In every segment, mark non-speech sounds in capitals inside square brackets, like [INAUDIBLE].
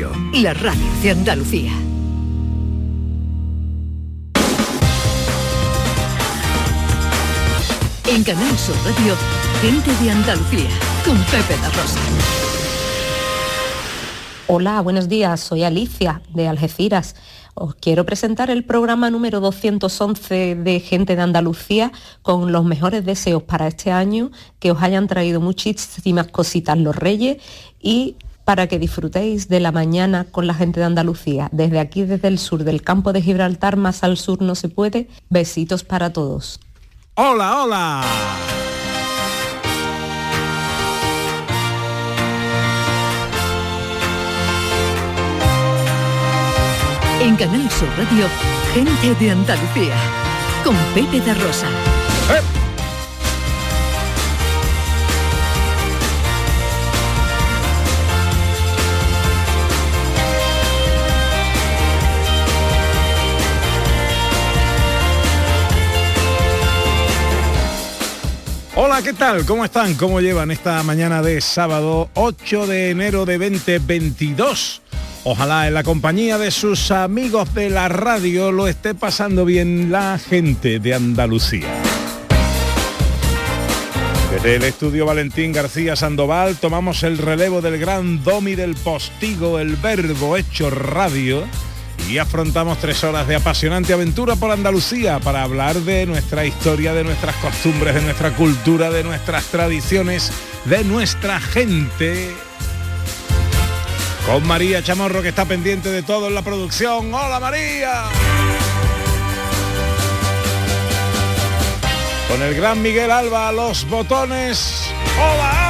Radio, la radio de Andalucía. En Canal Sur Radio, gente de Andalucía, con Pepe la Rosa. Hola, buenos días. Soy Alicia de Algeciras. Os quiero presentar el programa número 211 de Gente de Andalucía con los mejores deseos para este año, que os hayan traído muchísimas cositas los reyes y para que disfrutéis de la mañana con la gente de Andalucía. Desde aquí, desde el sur del campo de Gibraltar, más al sur no se puede. Besitos para todos. Hola, hola. En Canal Sur Radio, gente de Andalucía, con Pepe de Rosa. ¡Eh! Hola, ¿qué tal? ¿Cómo están? ¿Cómo llevan esta mañana de sábado 8 de enero de 2022? Ojalá en la compañía de sus amigos de la radio lo esté pasando bien la gente de Andalucía. Desde el estudio Valentín García Sandoval tomamos el relevo del gran domi del postigo, el verbo hecho radio, y afrontamos tres horas de apasionante aventura por Andalucía para hablar de nuestra historia, de nuestras costumbres, de nuestra cultura, de nuestras tradiciones, de nuestra gente. Con María Chamorro que está pendiente de todo en la producción. ¡Hola María! Con el gran Miguel Alba a los botones. ¡Hola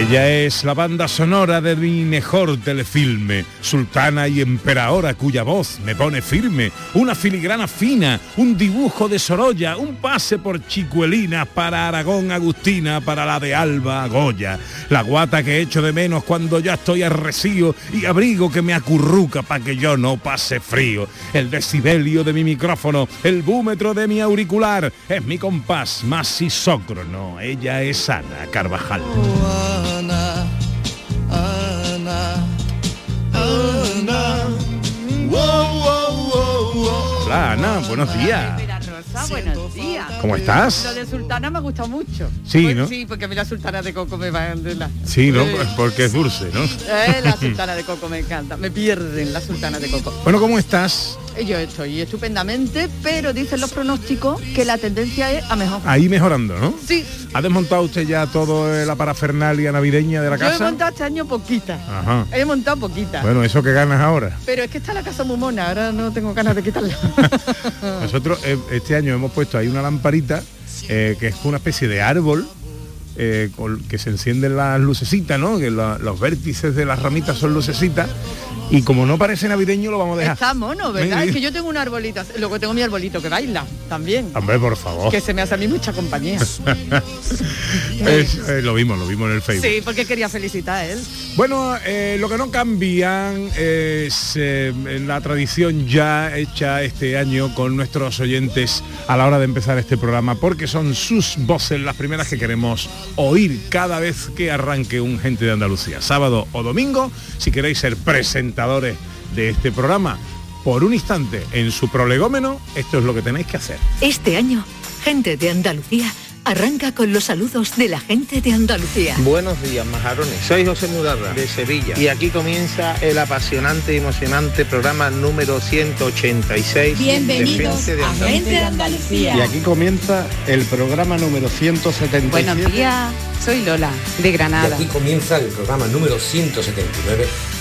Ella es la banda sonora de mi mejor telefilme, sultana y emperadora cuya voz me pone firme, una filigrana fina, un dibujo de Sorolla, un pase por Chicuelina para Aragón Agustina, para la de Alba Goya, la guata que echo de menos cuando ya estoy arrecío y abrigo que me acurruca para que yo no pase frío, el decibelio de mi micrófono, el búmetro de mi auricular, es mi compás más isócrono, ella es Ana Carvajal. Ana, Ana, Ana. Wow, wow, wow, wow. Hola Ana, buenos días. Rosa, buenos días. ¿Cómo estás? Lo de Sultana me ha gustado mucho. Sí, Pues ¿no? Sí, porque a mí la Sultana de Coco me va de la... Sí, ¿no? Eh, [LAUGHS] Porque es dulce, ¿no? eh, la Sultana de Coco me encanta. Me pierden la Sultana de Coco. Bueno, ¿cómo estás? Eh, Yo estoy estupendamente, pero dicen los pronósticos que la tendencia es a mejor. Ahí mejorando, ¿no? Sí, ¿Ha desmontado usted ya todo la parafernalia navideña de la yo he casa? montado este año poquita. Ajá. He montado poquita. Bueno, eso que ganas ahora. Pero es que está la casa muy mona, ahora no tengo ganas de quitarla. [LAUGHS] Nosotros eh, este año hemos puesto ahí una lamparita eh, que es una especie de árbol eh, con- que se encienden las lucecitas, ¿no? Que la- los vértices de las ramitas son lucecitas y como no parece navideño lo vamos a dejar. Está mono, ¿verdad? Venga, Es que yo tengo un arbolito, luego tengo mi arbolito que baila también. Hombre, por favor. Que se me hace a mí mucha compañía. [LAUGHS] Es- eh, lo vimos, lo vimos en el Facebook. Sí, porque quería felicitar a él. Bueno, eh, lo que no cambian es eh, la tradición ya hecha este año con nuestros oyentes a la hora de empezar este programa, porque son sus voces las primeras que queremos oír cada vez que arranque un Gente de Andalucía, sábado o domingo, si queréis ser de este programa. Por un instante, en su prolegómeno, esto es lo que tenéis que hacer. Este año, gente de Andalucía arranca con los saludos de la gente de Andalucía. Buenos días, majarones. Soy José Mudarra, de Sevilla. Y aquí comienza el apasionante y emocionante programa número 186 Bienvenidos de Gente de a. Gente de Andalucía. Y aquí comienza el programa número 177. Buenos días, soy Lola, de Granada. Y aquí comienza el programa número 179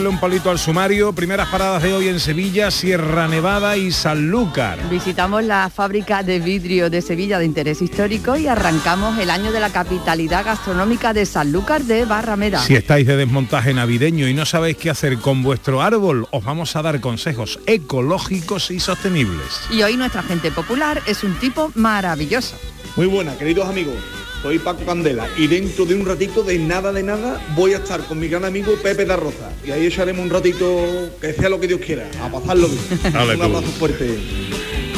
Darle un palito al sumario. Primeras paradas de hoy en Sevilla, Sierra Nevada y Sanlúcar. Visitamos la fábrica de vidrio de Sevilla de interés histórico y arrancamos el año de la capitalidad gastronómica de Sanlúcar de Barrameda. Si estáis de desmontaje navideño y no sabéis qué hacer con vuestro árbol, os vamos a dar consejos ecológicos y sostenibles. Y hoy nuestra gente popular es un tipo maravilloso. Muy buena, queridos amigos. Soy Paco Candela y dentro de un ratito de nada de nada voy a estar con mi gran amigo Pepe da Rosa y ahí echaremos un ratito que sea lo que Dios quiera, a pasarlo bien. Dale un abrazo fuerte.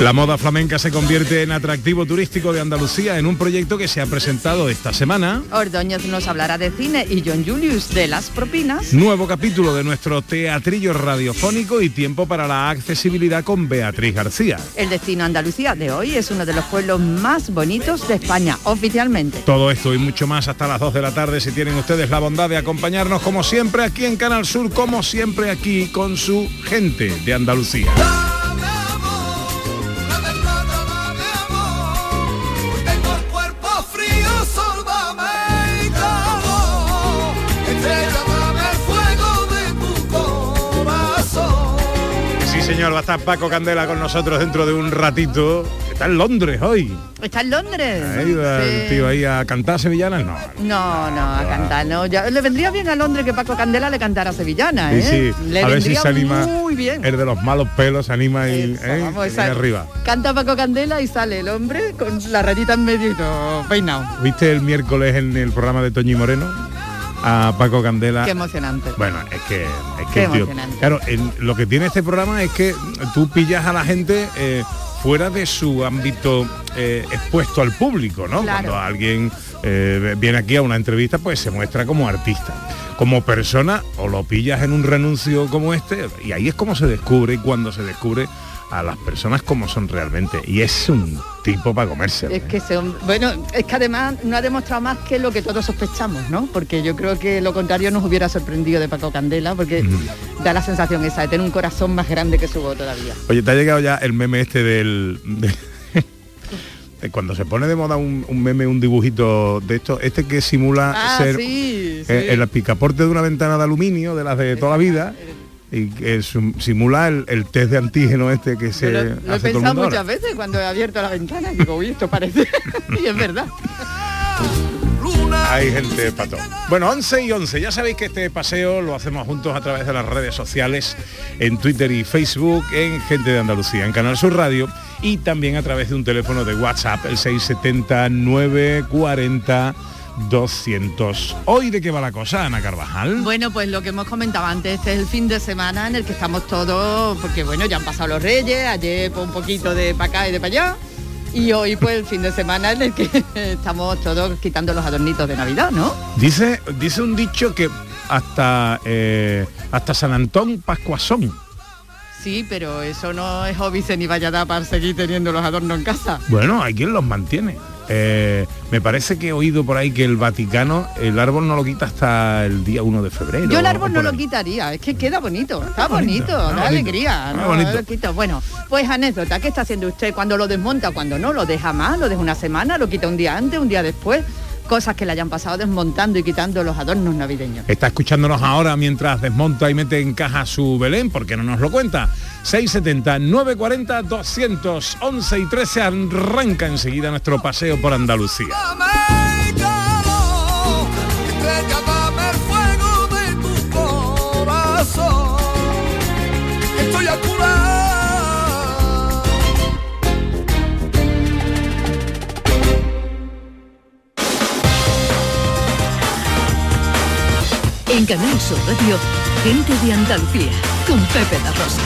La moda flamenca se convierte en atractivo turístico de Andalucía en un proyecto que se ha presentado esta semana. Ordóñez nos hablará de cine y John Julius de las propinas. Nuevo capítulo de nuestro teatrillo radiofónico y tiempo para la accesibilidad con Beatriz García. El destino Andalucía de hoy es uno de los pueblos más bonitos de España, oficialmente. Todo esto y mucho más hasta las 2 de la tarde si tienen ustedes la bondad de acompañarnos como siempre aquí en Canal Sur, como siempre aquí con su gente de Andalucía. Señor, va a estar Paco Candela con nosotros dentro de un ratito. Está en Londres hoy. ¿Está en Londres? Ahí va Sí. el tío ahí a cantar sevillanas, no. No, no, a cantar, no. Ya, le vendría bien a Londres que Paco Candela le cantara sevillana, ¿eh? sí. Le a ver si se anima. muy bien. El de los malos pelos se anima y, Eso, ¿eh? vamos, y esa- arriba. Canta Paco Candela y sale el hombre con la rayita en medio y todo peinado. ¿Viste el miércoles en el programa de Toñi Moreno? A Paco Candela. Qué emocionante. Bueno, es que, es que tío- claro, el- lo que tiene este programa es que tú pillas a la gente eh, fuera de su ámbito eh, expuesto al público, ¿no? Claro. Cuando alguien eh, viene aquí a una entrevista, pues se muestra como artista. Como persona, o lo pillas en un renuncio como este, y ahí es como se descubre y cuando se descubre a las personas como son realmente. Y es un tipo para comerse. Es que ese hombre- bueno, es que además no ha demostrado más que lo que todos sospechamos, ¿no? Porque yo creo que lo contrario nos hubiera sorprendido de Paco Candela, porque da la sensación esa de tener un corazón más grande que su voz todavía. Oye, ¿te ha llegado ya el meme este del... de- de cuando se pone de moda un, un meme, un dibujito de esto, este que simula Ah, ser sí, eh, sí. el picaporte de una ventana de aluminio, de las de toda la vida, y que simula el, el test de antígeno este que se Yo lo, lo he hace pensado muchas ahora. veces cuando he abierto la ventana y digo, uy, esto parece. [LAUGHS] y es verdad. [LAUGHS] Hay gente pato. Bueno, 11 y 11. Ya sabéis que este paseo lo hacemos juntos a través de las redes sociales, en Twitter y Facebook, en Gente de Andalucía, en Canal Sur Radio y también a través de un teléfono de WhatsApp, el 670 940 200. Hoy de qué va la cosa, Ana Carvajal. Bueno, pues lo que hemos comentado antes, este es el fin de semana en el que estamos todos, porque bueno, ya han pasado los reyes, ayer pues, un poquito de para acá y de para allá, y hoy pues el fin de semana en el que [LAUGHS] estamos todos quitando los adornitos de Navidad, ¿no? Dice, dice un dicho que hasta eh, hasta San Antón Pascuasón. Sí, pero eso no es óbice ni vaya a dar para seguir teniendo los adornos en casa. Bueno, hay quien los mantiene. Eh, me parece que he oído por ahí que el Vaticano el árbol no lo quita hasta el día 1 de febrero. Yo el árbol no lo quitaría, es que queda bonito, está bonito, bonito, está da bonito, alegría, no, bonito. lo quito. Bueno, pues anécdota, ¿qué está haciendo usted cuando lo desmonta? Cuando no, lo deja más, lo deja una semana, lo quita un día antes, un día después, cosas que le hayan pasado desmontando y quitando los adornos navideños. Está escuchándonos ahora mientras desmonta y mete en caja su Belén, porque no nos lo cuenta. 670 940 200 11 y 13 arranca enseguida nuestro paseo por Andalucía. En Canal Sur Radio, gente de Andalucía, con Pepe La Rosa.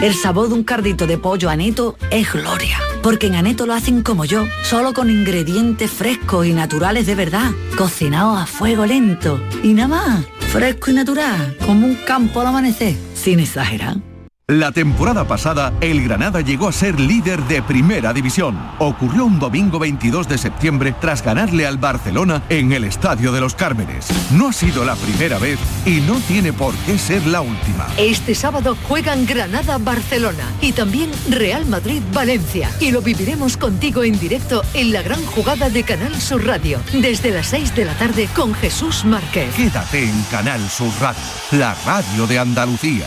El sabor de un cardito de pollo aneto es gloria, porque en Aneto lo hacen como yo, solo con ingredientes frescos y naturales de verdad, cocinados a fuego lento y nada más, fresco y natural, como un campo al amanecer, sin exagerar. La temporada pasada, el Granada llegó a ser líder de primera división. Ocurrió un domingo 22 de septiembre tras ganarle al Barcelona en el Estadio de los Cármenes. No ha sido la primera vez y no tiene por qué ser la última. Este sábado juegan Granada-Barcelona y también Real Madrid-Valencia. Y lo viviremos contigo en directo en la gran jugada de Canal Sur Radio, desde las 6 de la tarde con Jesús Márquez. Quédate en Canal Sur Radio, la radio de Andalucía.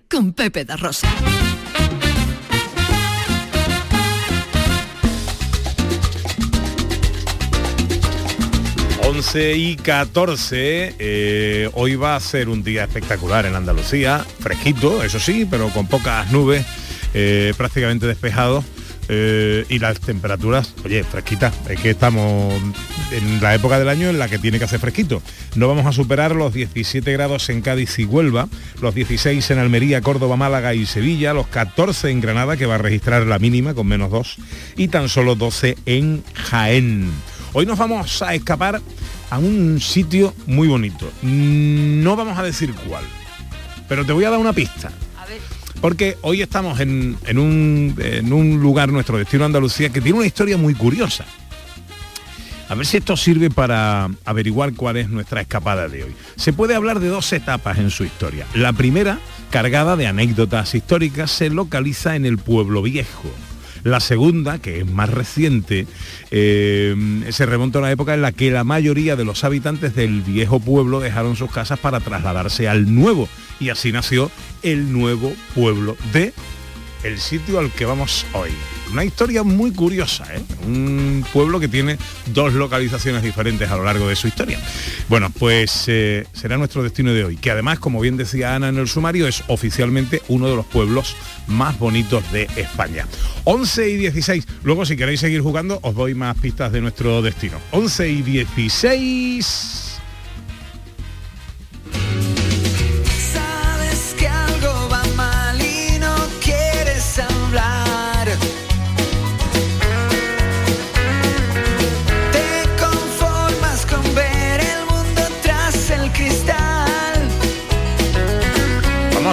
con Pepe da Rosa. ...11 y 14, eh, hoy va a ser un día espectacular en Andalucía, fresquito, eso sí, pero con pocas nubes, eh, prácticamente despejado. Eh, y las temperaturas, oye, fresquitas, es que estamos en la época del año en la que tiene que hacer fresquito. No vamos a superar los 17 grados en Cádiz y Huelva, los 16 en Almería, Córdoba, Málaga y Sevilla, los 14 en Granada, que va a registrar la mínima con menos 2, y tan solo 12 en Jaén. Hoy nos vamos a escapar a un sitio muy bonito. No vamos a decir cuál, pero te voy a dar una pista. Porque hoy estamos en, en un, en un lugar, nuestro destino Andalucía, que tiene una historia muy curiosa. A ver si esto sirve para averiguar cuál es nuestra escapada de hoy. Se puede hablar de dos etapas en su historia. La primera, cargada de anécdotas históricas, se localiza en el pueblo viejo. La segunda, que es más reciente, eh, se remonta a una época en la que la mayoría de los habitantes del viejo pueblo dejaron sus casas para trasladarse al nuevo. Y así nació el nuevo pueblo de el sitio al que vamos hoy. Una historia muy curiosa, ¿eh? Un pueblo que tiene dos localizaciones diferentes a lo largo de su historia. Bueno, pues eh, será nuestro destino de hoy, que además, como bien decía Ana en el sumario, es oficialmente uno de los pueblos más bonitos de España. 11 y 16. Luego, si queréis seguir jugando, os doy más pistas de nuestro destino. 11 y 16.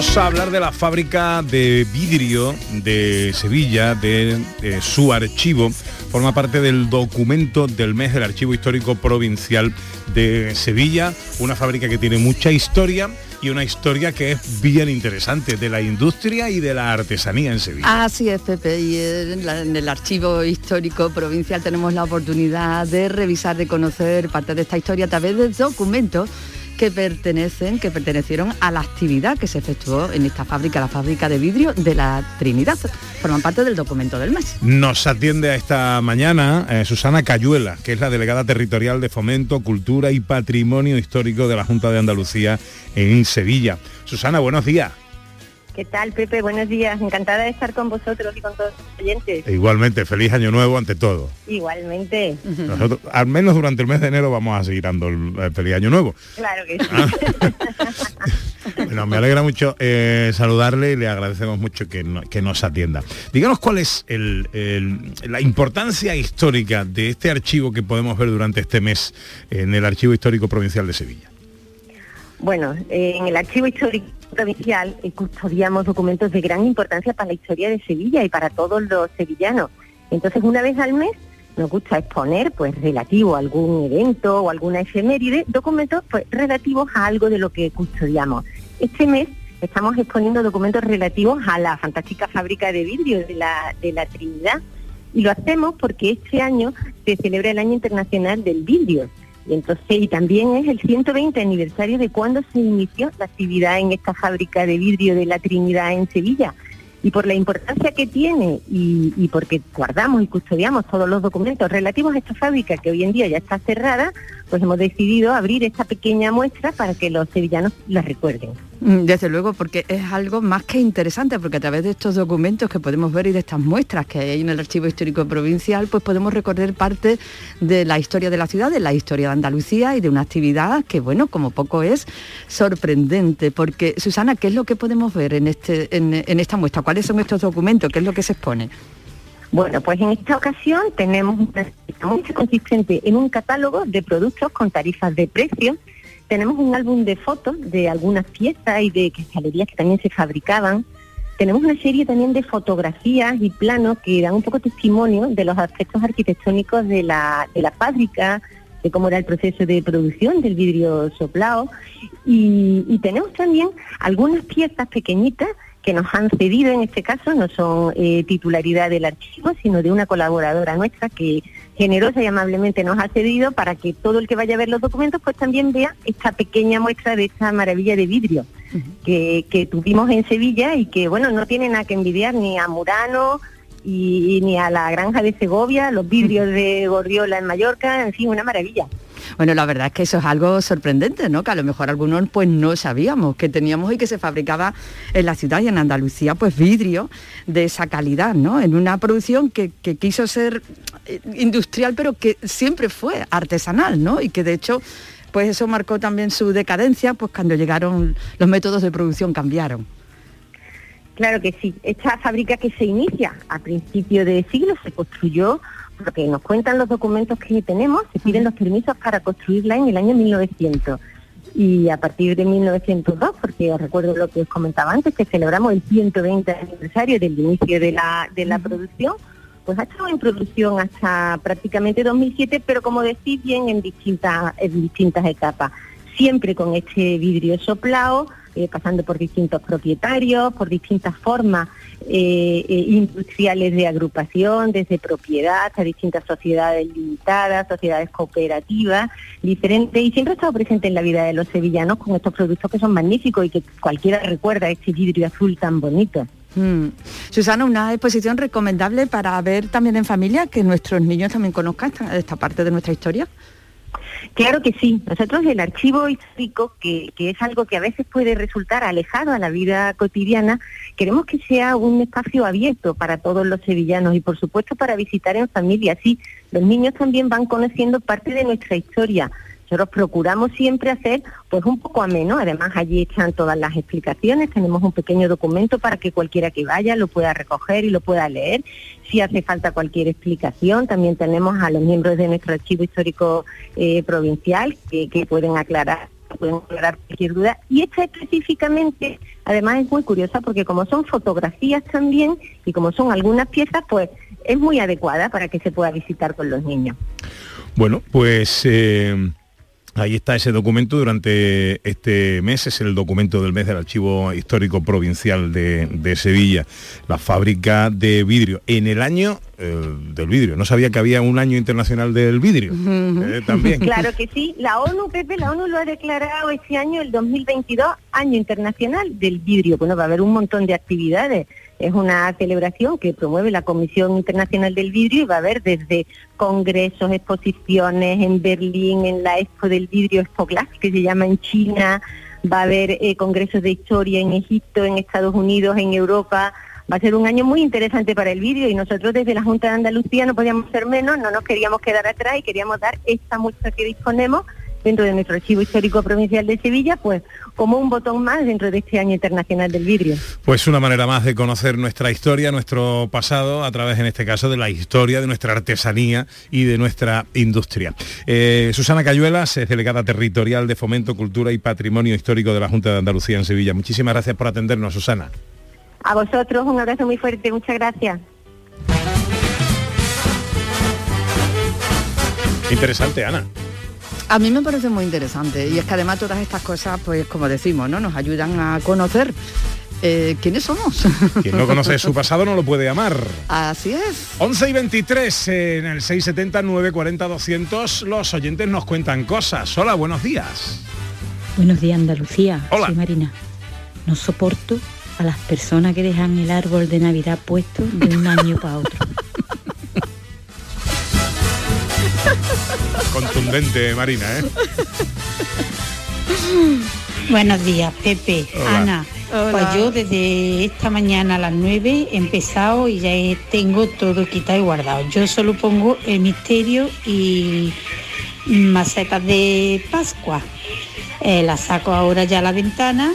Vamos a hablar de la fábrica de vidrio de Sevilla, de, su archivo. Forma parte del documento del mes del Archivo Histórico Provincial de Sevilla, una fábrica que tiene mucha historia y una historia que es bien interesante de la industria y de la artesanía en Sevilla. Así es, Pepe, y en, en el Archivo Histórico Provincial tenemos la oportunidad de revisar, de conocer parte de esta historia a través de documentos que pertenecen, que pertenecieron a la actividad que se efectuó en esta fábrica, la fábrica de vidrio de la Trinidad. Forman parte del documento del mes. Nos atiende a esta mañana eh, Susana Cayuela, que es la delegada territorial de Fomento, Cultura y Patrimonio Histórico de la Junta de Andalucía en Sevilla. Susana, buenos días. ¿Qué tal, Pepe? Buenos días. Encantada de estar con vosotros y con todos los oyentes. E igualmente, feliz año nuevo ante todo. Igualmente. Nosotros, al menos durante el mes de enero, vamos a seguir dando el, el feliz año nuevo. Claro que sí. [LAUGHS] Bueno, me alegra mucho eh, saludarle y le agradecemos mucho que, no- que nos atienda. Díganos cuál es el- el- la importancia histórica de este archivo que podemos ver durante este mes en el Archivo Histórico Provincial de Sevilla. Bueno, eh, en el Archivo Histórico Provincial eh, custodiamos documentos de gran importancia para la historia de Sevilla y para todos los sevillanos. Entonces, una vez al mes nos gusta exponer, pues, relativo a algún evento o alguna efeméride, documentos pues, relativos a algo de lo que custodiamos. Este mes estamos exponiendo documentos relativos a la fantástica fábrica de vidrio de la, de la Trinidad y lo hacemos porque este año se celebra el Año Internacional del Vidrio. Y entonces, y también es el 120 aniversario de cuando se inició la actividad en esta fábrica de vidrio de la Trinidad en Sevilla. Y por la importancia que tiene y, y porque guardamos y custodiamos todos los documentos relativos a esta fábrica que hoy en día ya está cerrada, pues hemos decidido abrir esta pequeña muestra para que los sevillanos la recuerden. Mm, Desde luego, porque es algo más que interesante, porque a través de estos documentos que podemos ver y de estas muestras que hay en el Archivo Histórico Provincial, pues podemos recorrer parte de la historia de la ciudad, de la historia de Andalucía y de una actividad que, bueno, como poco es sorprendente. Porque, Susana, ¿qué es lo que podemos ver en, este, en, en esta muestra? ¿Cuáles son estos documentos? ¿Qué es lo que se expone? Bueno, pues en esta ocasión tenemos una consistente en un catálogo de productos con tarifas de precio. Tenemos un álbum de fotos de algunas piezas y de cristalerías que también se fabricaban. Tenemos una serie también de fotografías y planos que dan un poco testimonio de los aspectos arquitectónicos de la, de la fábrica, de cómo era el proceso de producción del vidrio soplado. Y, y tenemos también algunas piezas pequeñitas que nos han cedido, en este caso no son eh, titularidad del archivo, sino de una colaboradora nuestra que generosa y amablemente nos ha cedido para que todo el que vaya a ver los documentos pues también vea esta pequeña muestra de esta maravilla de vidrio que, que tuvimos en Sevilla y que bueno no tiene nada que envidiar ni a Murano y, y ni a la granja de Segovia, los vidrios de Gordiola en Mallorca, en fin, una maravilla. Bueno, la verdad es que eso es algo sorprendente, ¿no? Que a lo mejor algunos pues no sabíamos que teníamos y que se fabricaba en la ciudad y en Andalucía pues vidrio de esa calidad, ¿no? En una producción que, que quiso ser eh, industrial pero que siempre fue artesanal, ¿no? Y que de hecho pues eso marcó también su decadencia pues cuando llegaron los métodos de producción cambiaron. Claro que sí. Esta fábrica que se inicia a principio de siglo se construyó, lo que nos cuentan los documentos que tenemos, se piden los permisos para construirla en el año 1900. Y a partir de 1902, porque os recuerdo lo que os comentaba antes, que celebramos el 120 aniversario del inicio de la, de la producción, pues ha estado en producción hasta prácticamente 2007, pero como decís bien, en distintas, en distintas etapas. Siempre con este vidrio soplado, eh, pasando por distintos propietarios, por distintas formas eh, eh, industriales de agrupación, desde propiedad hasta distintas sociedades limitadas, sociedades cooperativas, diferentes, y siempre ha estado presente en la vida de los sevillanos con estos productos que son magníficos y que cualquiera recuerda este vidrio azul tan bonito. Mm. Susana, una exposición recomendable para ver también en familia, que nuestros niños también conozcan esta, esta parte de nuestra historia. Claro que sí. Nosotros el archivo histórico, que, que, es algo que a veces puede resultar alejado a la vida cotidiana, queremos que sea un espacio abierto para todos los sevillanos y por supuesto para visitar en familia. Así los niños también van conociendo parte de nuestra historia. Nosotros procuramos siempre hacer pues un poco ameno, además allí están todas las explicaciones, tenemos un pequeño documento para que cualquiera que vaya lo pueda recoger y lo pueda leer. Si hace falta cualquier explicación, también tenemos a los miembros de nuestro archivo histórico eh, provincial que, pueden aclarar pueden aclarar cualquier duda. Y esta específicamente, además es muy curiosa porque como son fotografías también y como son algunas piezas, pues es muy adecuada para que se pueda visitar con los niños. Bueno, pues eh, ahí está ese documento durante este mes, es el documento del mes del Archivo Histórico Provincial de, de Sevilla, la fábrica de vidrio. En el año eh, del vidrio, no sabía que había un año internacional del vidrio. eh, también. [LAUGHS] Claro que sí, la ONU, Pepe, la ONU lo ha declarado este año, el 2022, Año Internacional del Vidrio. Bueno, va a haber un montón de actividades. Es una celebración que promueve la Comisión Internacional del Vidrio y va a haber desde congresos, exposiciones en Berlín, en la Expo del Vidrio Expo Glass, que se llama en China, va a haber eh, congresos de historia en Egipto, en Estados Unidos, en Europa. Va a ser un año muy interesante para el vídeo y nosotros desde la Junta de Andalucía no podíamos ser menos, no nos queríamos quedar atrás y queríamos dar esta muestra que disponemos dentro de nuestro Archivo Histórico Provincial de Sevilla, pues como un botón más dentro de este año internacional del vidrio. Pues una manera más de conocer nuestra historia, nuestro pasado, a través en este caso de la historia, de nuestra artesanía y de nuestra industria. Eh, Susana Cayuelas es delegada territorial de Fomento, Cultura y Patrimonio Histórico de la Junta de Andalucía en Sevilla. Muchísimas gracias por atendernos, Susana. A vosotros un abrazo muy fuerte, muchas gracias. Interesante, Ana. A mí me parece muy interesante y es que además todas estas cosas, pues como decimos, ¿no? Nos ayudan a conocer eh, quiénes somos. Quien no conoce su pasado no lo puede amar. Así es. 11 y 23 en el 670 940 200 los oyentes nos cuentan cosas. Hola, buenos días. Buenos días Andalucía. Hola. Soy Marina. No soporto a las personas que dejan el árbol de Navidad puesto de un año para otro. [LAUGHS] Contundente, Marina, ¿eh? [LAUGHS] Buenos días, Pepe, Hola. Ana. Hola. Pues yo desde esta mañana a las 9 he empezado y ya tengo todo quitado y guardado. Yo solo pongo el misterio y macetas de Pascua. Eh, la saco ahora ya a la ventana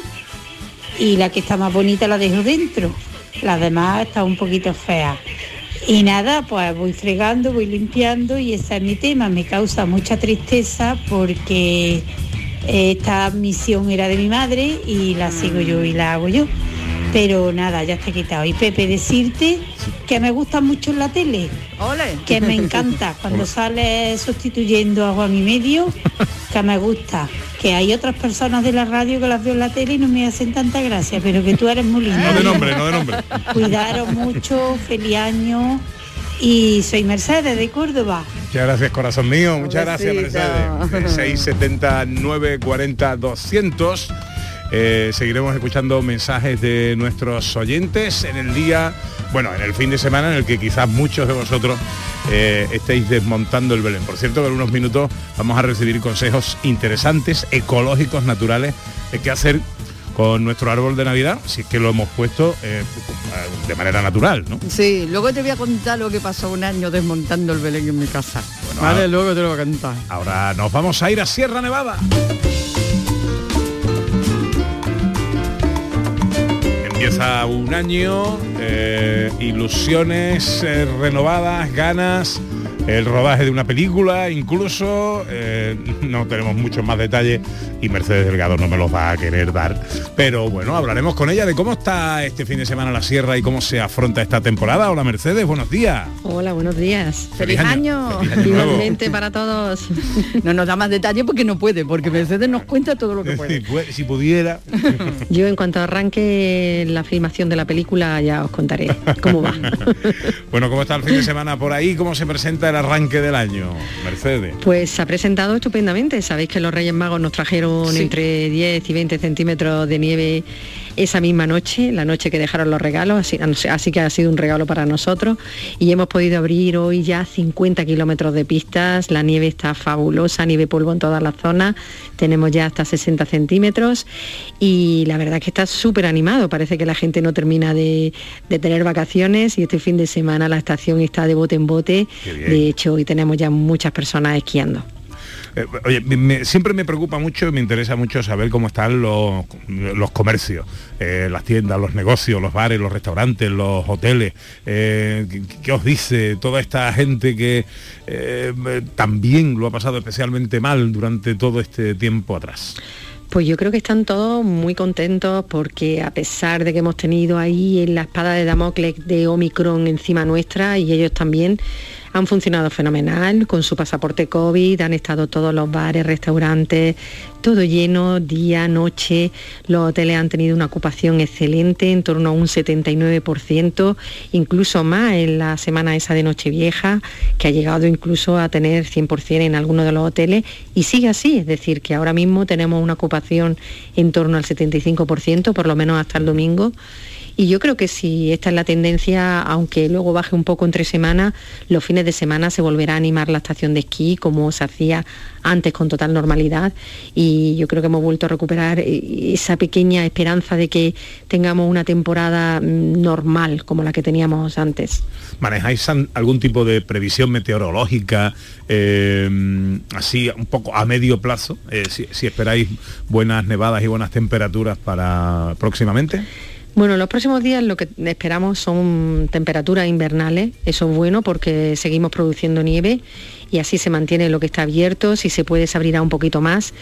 y la que está más bonita la dejo dentro. Las demás están un poquito feas. Y nada, pues voy fregando, voy limpiando y ese es mi tema. Me causa mucha tristeza porque esta misión era de mi madre y la sigo yo y la hago yo. Pero nada, ya está quitado. Y Pepe, decirte que me gusta mucho en la tele. Que me [LAUGHS] encanta cuando sale sustituyendo a Juan y Medio, que me gusta. Que hay otras personas de la radio que las veo en la tele y no me hacen tanta gracia, pero que tú eres muy lindo. No de nombre, no de nombre. Cuidaros mucho, feliz año. Y soy Mercedes de Córdoba. Muchas gracias, corazón mío. Muchas gracias. Mercedes. Eh, 679 40 200. Eh, seguiremos escuchando mensajes de nuestros oyentes en el día, bueno, en el fin de semana en el que quizás muchos de vosotros eh, estéis desmontando el Belén. Por cierto, que en unos minutos vamos a recibir consejos interesantes, ecológicos, naturales, de qué hacer con nuestro árbol de Navidad, si es que lo hemos puesto eh, de manera natural, ¿no? Sí, luego te voy a contar lo que pasó un año desmontando el Belén en mi casa. vale, luego te lo voy a contar. Ahora nos vamos a ir a Sierra Nevada. Empieza un año, eh, ilusiones eh, renovadas, ganas, el rodaje de una película, incluso eh, no tenemos muchos más detalles y Mercedes Delgado no me los va a querer dar. Pero bueno, hablaremos con ella de cómo está este fin de semana la sierra y cómo se afronta esta temporada. Hola Mercedes, buenos días. Hola, buenos días. Feliz año. Feliz año. Igualmente para todos. No nos da más detalle porque no puede, porque Mercedes nos cuenta todo lo que puede. Si, pu- si pudiera. Yo en cuanto arranque la filmación de la película ya os contaré cómo va. [LAUGHS] Bueno, ¿cómo está el fin de semana por ahí? ¿Cómo se presenta el arranque del año, Mercedes? Pues se ha presentado estupendamente. Sabéis que los Reyes Magos nos trajeron Sí. entre 10 y 20 centímetros de nieve esa misma noche, la noche que dejaron los regalos, así, así que ha sido un regalo para nosotros. Y hemos podido abrir hoy ya 50 kilómetros de pistas, la nieve está fabulosa, nieve polvo en todas las zonas, tenemos ya hasta 60 centímetros y la verdad que está súper animado, parece que la gente no termina de, de tener vacaciones y este fin de semana la estación está de bote en bote, de hecho hoy tenemos ya muchas personas esquiando. Eh, oye, siempre me preocupa mucho me interesa mucho saber cómo están los, los comercios, eh, las tiendas, los negocios, los bares, los restaurantes, los hoteles. Eh, ¿qué, os dice toda esta gente que también lo ha pasado especialmente mal durante todo este tiempo atrás? Pues yo creo que están todos muy contentos porque a pesar de que hemos tenido ahí en la espada de Damocles de Omicron encima nuestra y ellos también han funcionado fenomenal con su pasaporte COVID, han estado todos los bares, restaurantes, todo lleno, día, noche, los hoteles han tenido una ocupación excelente, en torno a un 79%, incluso más en la semana esa de Nochevieja, que ha llegado incluso a tener 100% en algunos de los hoteles y sigue así, es decir, que ahora mismo tenemos una ocupación en torno al 75%, por lo menos hasta el domingo. Y yo creo que si esta es la tendencia, aunque luego baje un poco entre semanas, los fines de semana se volverá a animar la estación de esquí como se hacía antes con total normalidad. Y yo creo que hemos vuelto a recuperar eh, esa pequeña esperanza de que tengamos una temporada mm, normal como la que teníamos antes. ¿Manejáis an- algún tipo de previsión meteorológica eh, así un poco a medio plazo? Eh, si, si esperáis buenas nevadas y buenas temperaturas para próximamente. Bueno, los próximos días lo que esperamos son temperaturas invernales, eso es bueno porque seguimos produciendo nieve y así se mantiene lo que está abierto, si se puede se abrirá un poquito más.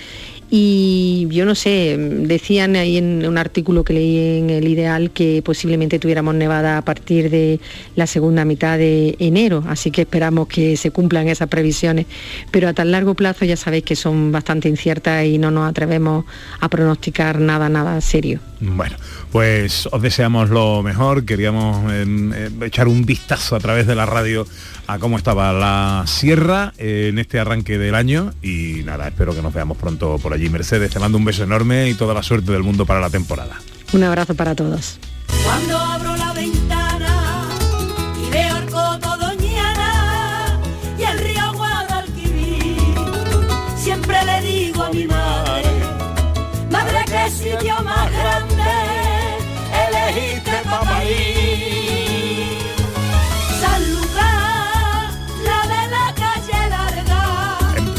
Y yo no sé, decían ahí en un artículo que leí en el Ideal que posiblemente tuviéramos nevada a partir de la segunda mitad de enero, así que esperamos que se cumplan esas previsiones. Pero a tan largo plazo ya sabéis que son bastante inciertas y no nos atrevemos a pronosticar nada, nada serio. Bueno, pues os deseamos lo mejor. Queríamos eh, eh, echar un vistazo a través de la radio a cómo estaba la sierra eh, en este arranque del año y nada, espero que nos veamos pronto por allí. Mercedes, te mando un beso enorme y toda la suerte del mundo para la temporada. Un abrazo para todos. Cuando abro la ventana y veo el coto Doñana y el río Guadalquivir, siempre le digo a mi madre,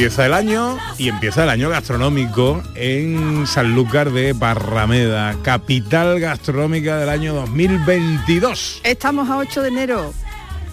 Empieza el año y empieza el año gastronómico en Sanlúcar de Barrameda, capital gastronómica del año 2022. Estamos a 8 de enero.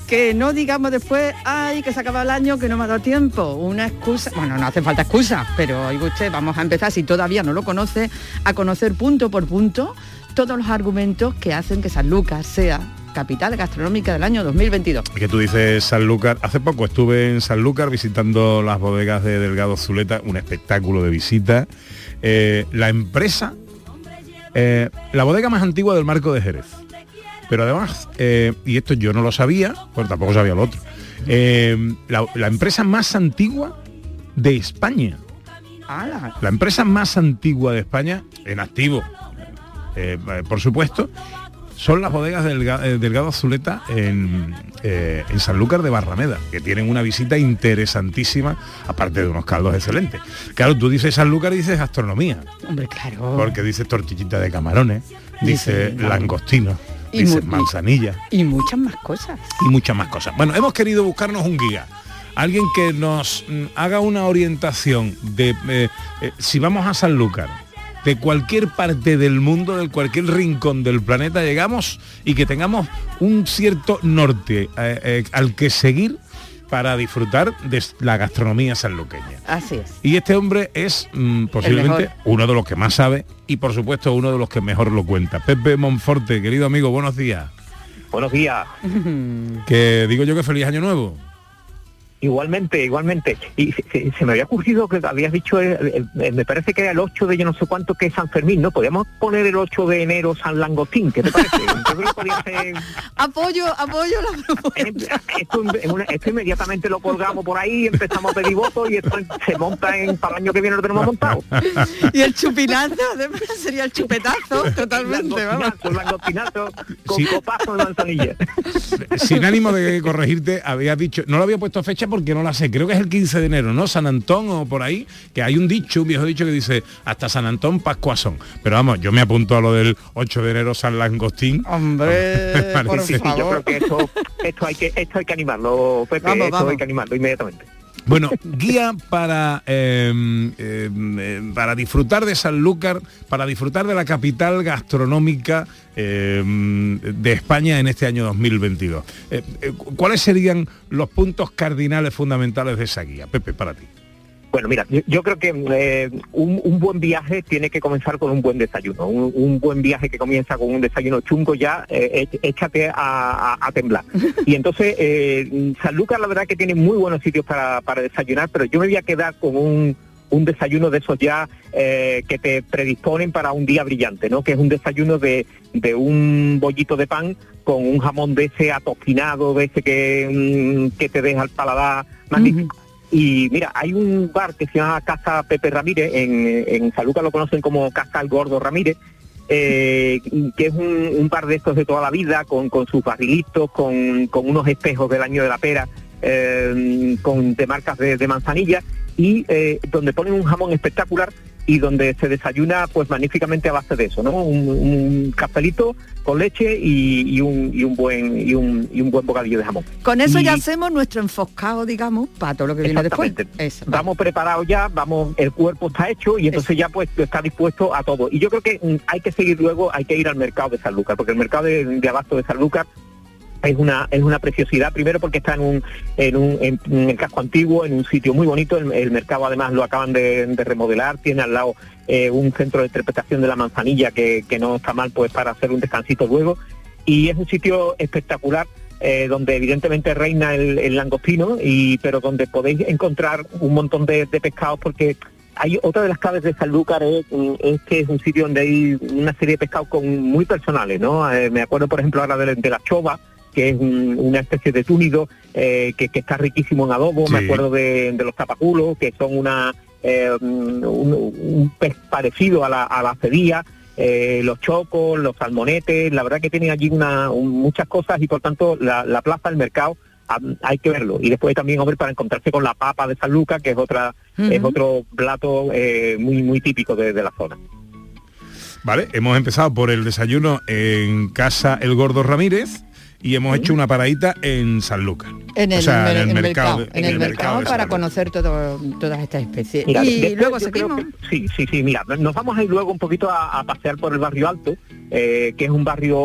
Que no digamos después, ay, que se acaba el año, que no me ha dado tiempo. Una excusa, bueno, no hace falta excusa, pero oiga usted, vamos a empezar, si todavía no lo conoce, a conocer punto por punto todos los argumentos que hacen que Sanlúcar sea capital gastronómica del año 2022. Que tú dices Sanlúcar. Hace poco estuve en Sanlúcar visitando las bodegas de Delgado Zuleta, un espectáculo de visita. Eh, la empresa, eh, la bodega más antigua del Marco de Jerez. Pero además, eh, y esto yo no lo sabía, pues tampoco sabía lo otro, la, la empresa más antigua de España. La empresa más antigua de España, en activo, eh, por supuesto, son las bodegas del Ga- eh, Delgado Azuleta en, eh, en Sanlúcar de Barrameda, que tienen una visita interesantísima, aparte de unos caldos excelentes. Claro, tú dices Sanlúcar y dices gastronomía, Hombre, claro. porque dices tortillita de camarones, Dice, dices langostino, Y dices manzanilla Y muchas más cosas. y muchas más cosas. Bueno, hemos querido buscarnos un guía. Alguien que nos mm, haga una orientación de eh, eh, si vamos a Sanlúcar, de cualquier parte del mundo, de cualquier rincón del planeta llegamos y que tengamos un cierto norte eh, eh, al que seguir para disfrutar de la gastronomía sanluqueña. Así es. Y este hombre es mm, posiblemente uno de los que más sabe y por supuesto uno de los que mejor lo cuenta. Pepe Monforte, querido amigo, buenos días. Buenos días. Que digo yo que feliz año nuevo. Igualmente, igualmente. Y se, me había ocurrido que habías dicho, eh, eh, me parece que era el 8 de yo no sé cuánto que es San Fermín, ¿no? Podríamos poner el 8 de enero San Langostín, ¿qué te parece? [LAUGHS] Yo creo que podría ser... Apoyo, apoyo la Esto, una- esto inmediatamente lo colgamos por ahí, empezamos a pedir votos y esto se monta en, para el año que viene lo tenemos montado. [LAUGHS] Y el chupinazo, además sería el chupetazo, totalmente, vamos. Langostinazo, langostinazo, con Sí. copazo de manzanilla. Sin ánimo de corregirte, había dicho, no lo había puesto fecha porque no la sé, creo que es el 15 de enero, ¿no? San Antón o por ahí, que hay un dicho, un viejo dicho que dice, hasta San Antón, Pascuazón. Pero vamos, yo me apunto a lo del 8 de enero San Langostín. Hombre, [LAUGHS] Sí, yo creo que esto, esto, hay que, esto hay que animarlo, Pepe, Vamos, esto vamos. hay que animarlo inmediatamente. Bueno, guía para, eh, eh, eh, para disfrutar de Sanlúcar, para disfrutar de la capital gastronómica de España en este año 2022. Eh, eh, ¿Cuáles serían los puntos cardinales fundamentales de esa guía? Pepe, para ti. Bueno, mira, yo, yo creo que eh, un, un buen viaje tiene que comenzar con un buen desayuno. Un, un buen viaje que comienza con un desayuno chungo ya, eh, éch- échate a, a- a temblar. [LAUGHS] Y entonces, eh, Sanlúcar la verdad que tiene muy buenos sitios para, para desayunar, pero yo me voy a quedar con un, un desayuno de esos ya eh, que te predisponen para un día brillante, ¿no? Que es un desayuno de, de un bollito de pan con un jamón de ese atocinado, de ese que, mm, que te deja el paladar magnífico. Y mira, hay un bar que se llama Casa Pepe Ramírez, en, en Saluca lo conocen como Casa El Gordo Ramírez, eh, que es un, un bar de estos de toda la vida, con, con sus barrilitos, con, con unos espejos del año de la pera, eh, con de marcas de, de manzanilla, y eh, donde ponen un jamón espectacular y donde se desayuna pues magníficamente a base de eso, ¿no? Un, un cafelito con leche y, y un, y un buen y un, y un buen bocadillo de jamón. Con eso ya hacemos nuestro enfoscado, digamos, para todo lo que viene después. Eso. Vamos preparados ya, vamos, el cuerpo está hecho y entonces ya pues está dispuesto a todo. Y yo creo que mm, hay que seguir luego, hay que ir al mercado de Sanlúcar, porque el mercado de, de abasto de Sanlúcar es una es una preciosidad. Primero porque está en un en un en, el casco antiguo en un sitio muy bonito. El, mercado además lo acaban de, de remodelar. Tiene al lado eh, un centro de interpretación de la manzanilla que, que no está mal pues para hacer un descansito luego. Y es un sitio espectacular eh, donde evidentemente reina el, langostino y pero donde podéis encontrar un montón de, de pescados porque hay otra de las claves de Sanlúcar es, es que es un sitio donde hay una serie de pescados con, muy personales, ¿no? Eh, me acuerdo, por ejemplo, ahora de, de la chova, que es un- una especie de túnido eh, que, que está riquísimo en adobo. Me acuerdo de, de los tapaculos, que son una eh, un, un pez parecido a la, a la cedilla. eh, los chocos, los salmonetes, la verdad que tienen allí una, un- muchas cosas y por tanto la, la plaza, el mercado, hay que verlo. Y después también, hombre, para encontrarse con la papa de San Lucas, que es otra es otro plato eh, muy muy típico de, de la zona. Vale, hemos empezado por el desayuno en casa El Gordo Ramírez y hemos hecho una paradita en Sanlúcar. En el, O sea, mer- en el en mercado en el mercado para conocer todo- todas estas especies. Mira, y después luego seguimos. que- sí, sí, sí, mira, nos vamos a ir luego un poquito a, a pasear por el barrio Alto, eh, que es un barrio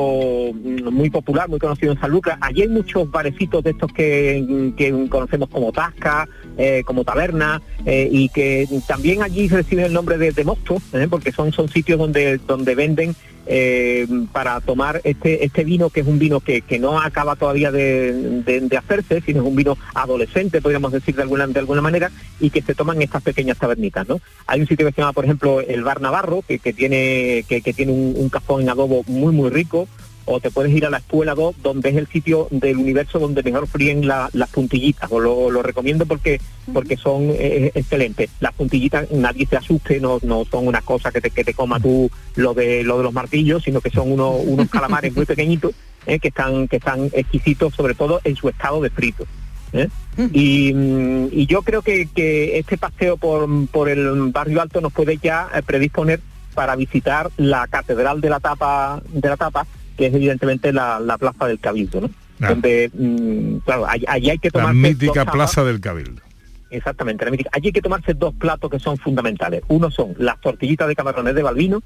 mm, muy popular, muy conocido en San Lucas. Allí hay muchos barecitos de estos que, que conocemos como Tasca, eh, como Taberna, eh, y que también allí reciben el nombre de, de mosto, eh, porque son, son sitios donde, donde venden eh, para tomar este, este vino, que es un vino que, que no acaba todavía de, de- hacerse, sino es un vino adolescente, podríamos decir de alguna, de alguna manera, y que se toman estas pequeñas tabernitas. ¿no? Hay un sitio que se llama, por ejemplo, el Bar Navarro, que, tiene, que, tiene un, cazón en adobo muy, muy rico, o te puedes ir a la Espuela 2, donde es el sitio del universo donde mejor fríen la- las puntillitas. Os lo, lo recomiendo porque porque son eh, excelentes. Las puntillitas, nadie se asuste, no, no son unas cosas que te, que te coma tú lo de lo de los martillos, sino que son unos, unos calamares muy pequeñitos [LAUGHS] eh, que están que están exquisitos, sobre todo en su estado de frito. ¿eh? Y, mm, y yo creo que, que este paseo por, por el barrio alto nos puede ya predisponer para visitar la catedral de la tapa de la tapa que es evidentemente la, la plaza del cabildo ¿no? Ah. donde mm, claro allí, allí hay que La tomar mítica plaza del Cabildo. Exactamente, la mítica. Allí hay que tomarse dos platos que son fundamentales. Uno son las tortillitas de camarones de Balbino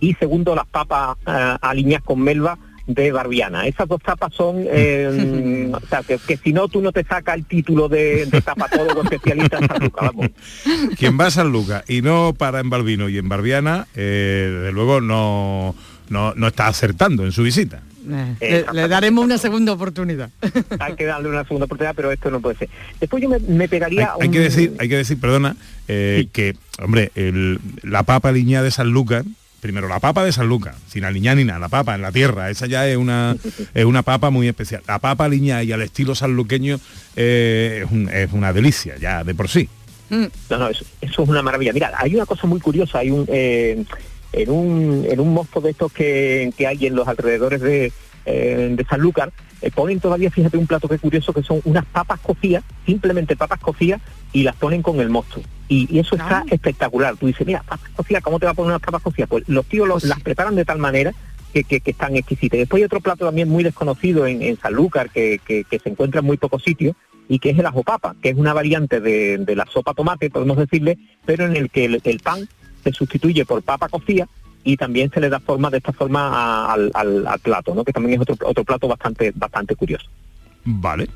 y segundo las papas eh, aliñadas con melva de Barbiana. Esas dos tapas son, eh, [LAUGHS] o sea, que, que si no tú no te sacas el título de, de tapatólogo especialista en San Lucas, vamos. Quien va a San Lucas y no para en Balbino y en Barbiana, eh, desde luego no, no, no está acertando en su visita. Eh, le, le daremos una segunda oportunidad. [LAUGHS] Hay que darle una segunda oportunidad, pero esto no puede ser. Después yo me, me pegaría Hay, hay que decir, hay que decir, perdona, eh, que, hombre, el- la papa aliñada de San Lucas, primero la papa de San Lucas, sin aliñar ni nada, la papa en la tierra, esa ya es una, [LAUGHS] es una papa muy especial. La papa aliñada y al estilo sanluqueño eh, es, un- es una delicia, ya de por sí. No, no, eso, eso es una maravilla. Mira, hay una cosa muy curiosa, hay un eh, en un en un mosto de estos que, que hay en los alrededores de, eh, de Sanlúcar, eh, ponen todavía, fíjate, un plato que es curioso, que son unas papas cocidas, simplemente papas cocidas, y las ponen con el mosto. Y, y eso está espectacular. Tú dices, mira, papas cocidas, ¿cómo te va a poner unas papas cocidas? Pues los tíos los- las preparan de tal manera que, que, que están exquisitas. Después hay otro plato también muy desconocido en, en Sanlúcar, que, que, que se encuentra en muy pocos sitios, y que es el ajo papa, que es una variante de, de la sopa tomate, podemos decirle, pero en el que el, el pan se sustituye por papa cocida y también se le da forma de esta forma a- al, al- al plato, ¿no? que también es otro, otro plato bastante, bastante curioso. Vale.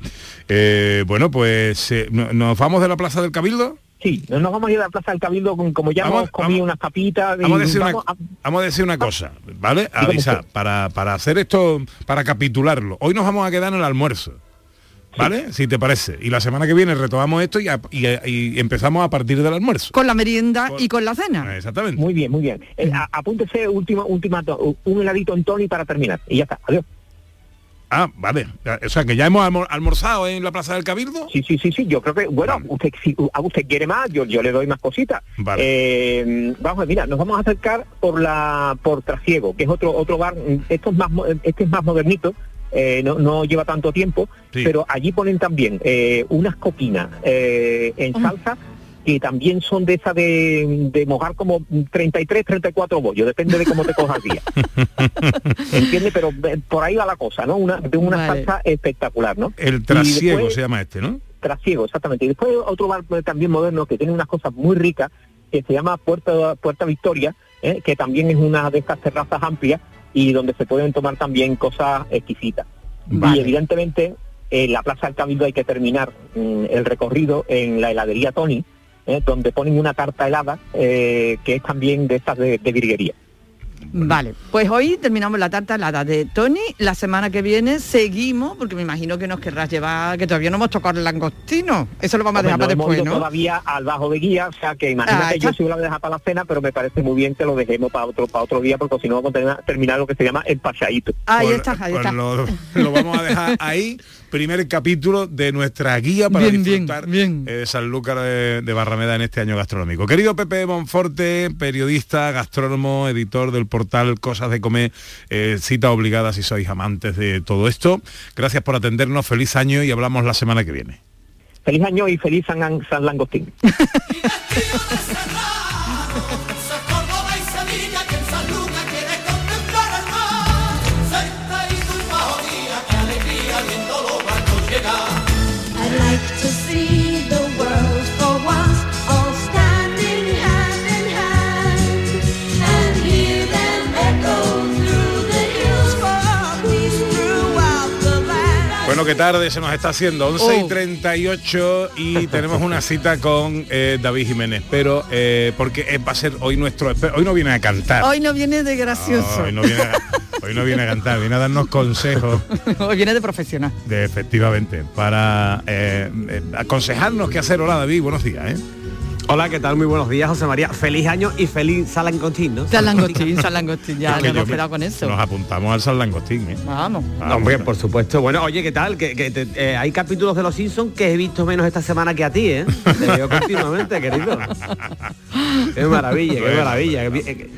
Eh, bueno, pues eh, ¿no- ¿nos vamos de la Plaza del Cabildo? Sí, no nos vamos a ir a la Plaza del Cabildo con- como ya Vamos- hemos comido unas papitas. y Vamos a decir una, a- vamos a decir una cosa, ¿vale? Dígame Avisa, para, para hacer esto, para capitularlo. Hoy nos vamos a quedar en el almuerzo. ¿Vale? Si te parece. Y la semana que viene retomamos esto y, a- y- y empezamos a partir del almuerzo. Con la merienda y con la cena. Exactamente. Muy bien, muy bien. Eh, a- apúntese última, última, to- un heladito en Tony para terminar. Y ya está, adiós. Ah, vale. O sea, que ya hemos almor- almorzado en la Plaza del Cabildo. Sí, sí, sí, sí. Yo creo que, bueno, usted, si a usted quiere más, yo, yo le doy más cositas. Vale. Eh, vamos, mira, nos vamos a acercar por la por Trasiego, que es otro otro bar. Esto es más, este es más modernito. Eh, no, no lleva tanto tiempo, Sí. pero allí ponen también eh, unas coquinas eh, en salsa que también son de esa de, de mojar como 33, 34 bollos, depende de cómo te cojas el día. [LAUGHS] ¿Entiendes? Pero eh, por ahí va la cosa, ¿no? Una, de una Vale. salsa espectacular, ¿no? El trasiego después- se llama este, ¿no? trasiego, exactamente. Y después otro bar eh, también moderno que tiene unas cosas muy ricas, que se llama Puerta, Puerta Victoria, eh, que también es una de estas terrazas amplias y donde se pueden tomar también cosas exquisitas. Y evidentemente en la Plaza del Cabildo hay que terminar mm, el recorrido en la heladería Tony, eh, donde ponen una tarta helada eh, que es también de estas de, de virguería. Vale, pues hoy terminamos la tarta helada de Tony. La semana que viene seguimos, porque me imagino que nos querrás llevar, que todavía no hemos tocado el langostino. Eso lo vamos a dejar para después, ¿no? todavía al bajo de guía, o sea que imagínate, Ah, yo sí lo voy a dejar para la cena, pero me parece muy bien que lo dejemos para otro para otro día, porque si no vamos a terminar, lo que se llama el paseadito. Ahí Pues- está, ahí pues está. Lo, lo vamos a dejar [LAUGHS] ahí, primer capítulo de nuestra guía para Bien, bien, disfrutar eh, Sanlúcar de, de Barrameda en este año gastronómico. Querido Pepe Monforte, periodista, gastrónomo, editor del portal Cosas de Comer, eh, cita obligada si sois amantes de todo esto. Gracias por atendernos, feliz año y hablamos la semana que viene. Feliz año y feliz San, San Langostín. [LAUGHS] Bueno, qué tarde se nos está haciendo, 11 y Oh. 38 y tenemos una cita con eh, David Jiménez, pero eh, porque eh, va a ser hoy nuestro... Hoy no viene a cantar. Hoy no viene de gracioso. Hoy no viene a, hoy no viene a cantar, viene a darnos consejos [LAUGHS] Hoy viene de profesional. de efectivamente para eh, aconsejarnos qué hacer. Hola David, buenos días. ¿eh? Hola, ¿qué tal? Muy buenos días, José María. Feliz año y feliz Salangostín, ¿no? Salangostín, salangostín, ya [LAUGHS] Es que nos hemos yo me- quedado con eso. Nos apuntamos al San Langostín. ¿eh? Vamos. Ah, Hombre, por supuesto. Bueno, oye, ¿qué tal? Que, que te- eh, hay capítulos de Los Simpsons que he visto menos esta semana que a ti, ¿eh? Te veo continuamente, querido. [LAUGHS] Qué maravilla, qué Bueno, maravilla. Qué, eh,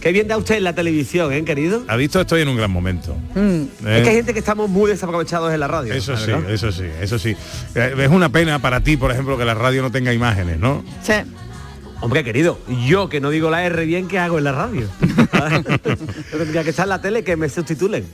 qué bien da usted en la televisión, ¿eh, querido? Ha visto, estoy en un gran momento. Mm. ¿Eh? Es que hay gente que estamos muy desaprovechados en la radio. Eso sí, eso sí, eso sí. Eh, Es una pena para ti, por ejemplo, que la radio no tenga imágenes, ¿no? Sí. Hombre, querido, yo que no digo la R bien, ¿qué hago en la radio? [LAUGHS] Tendría que estar en la tele que me sustitulen.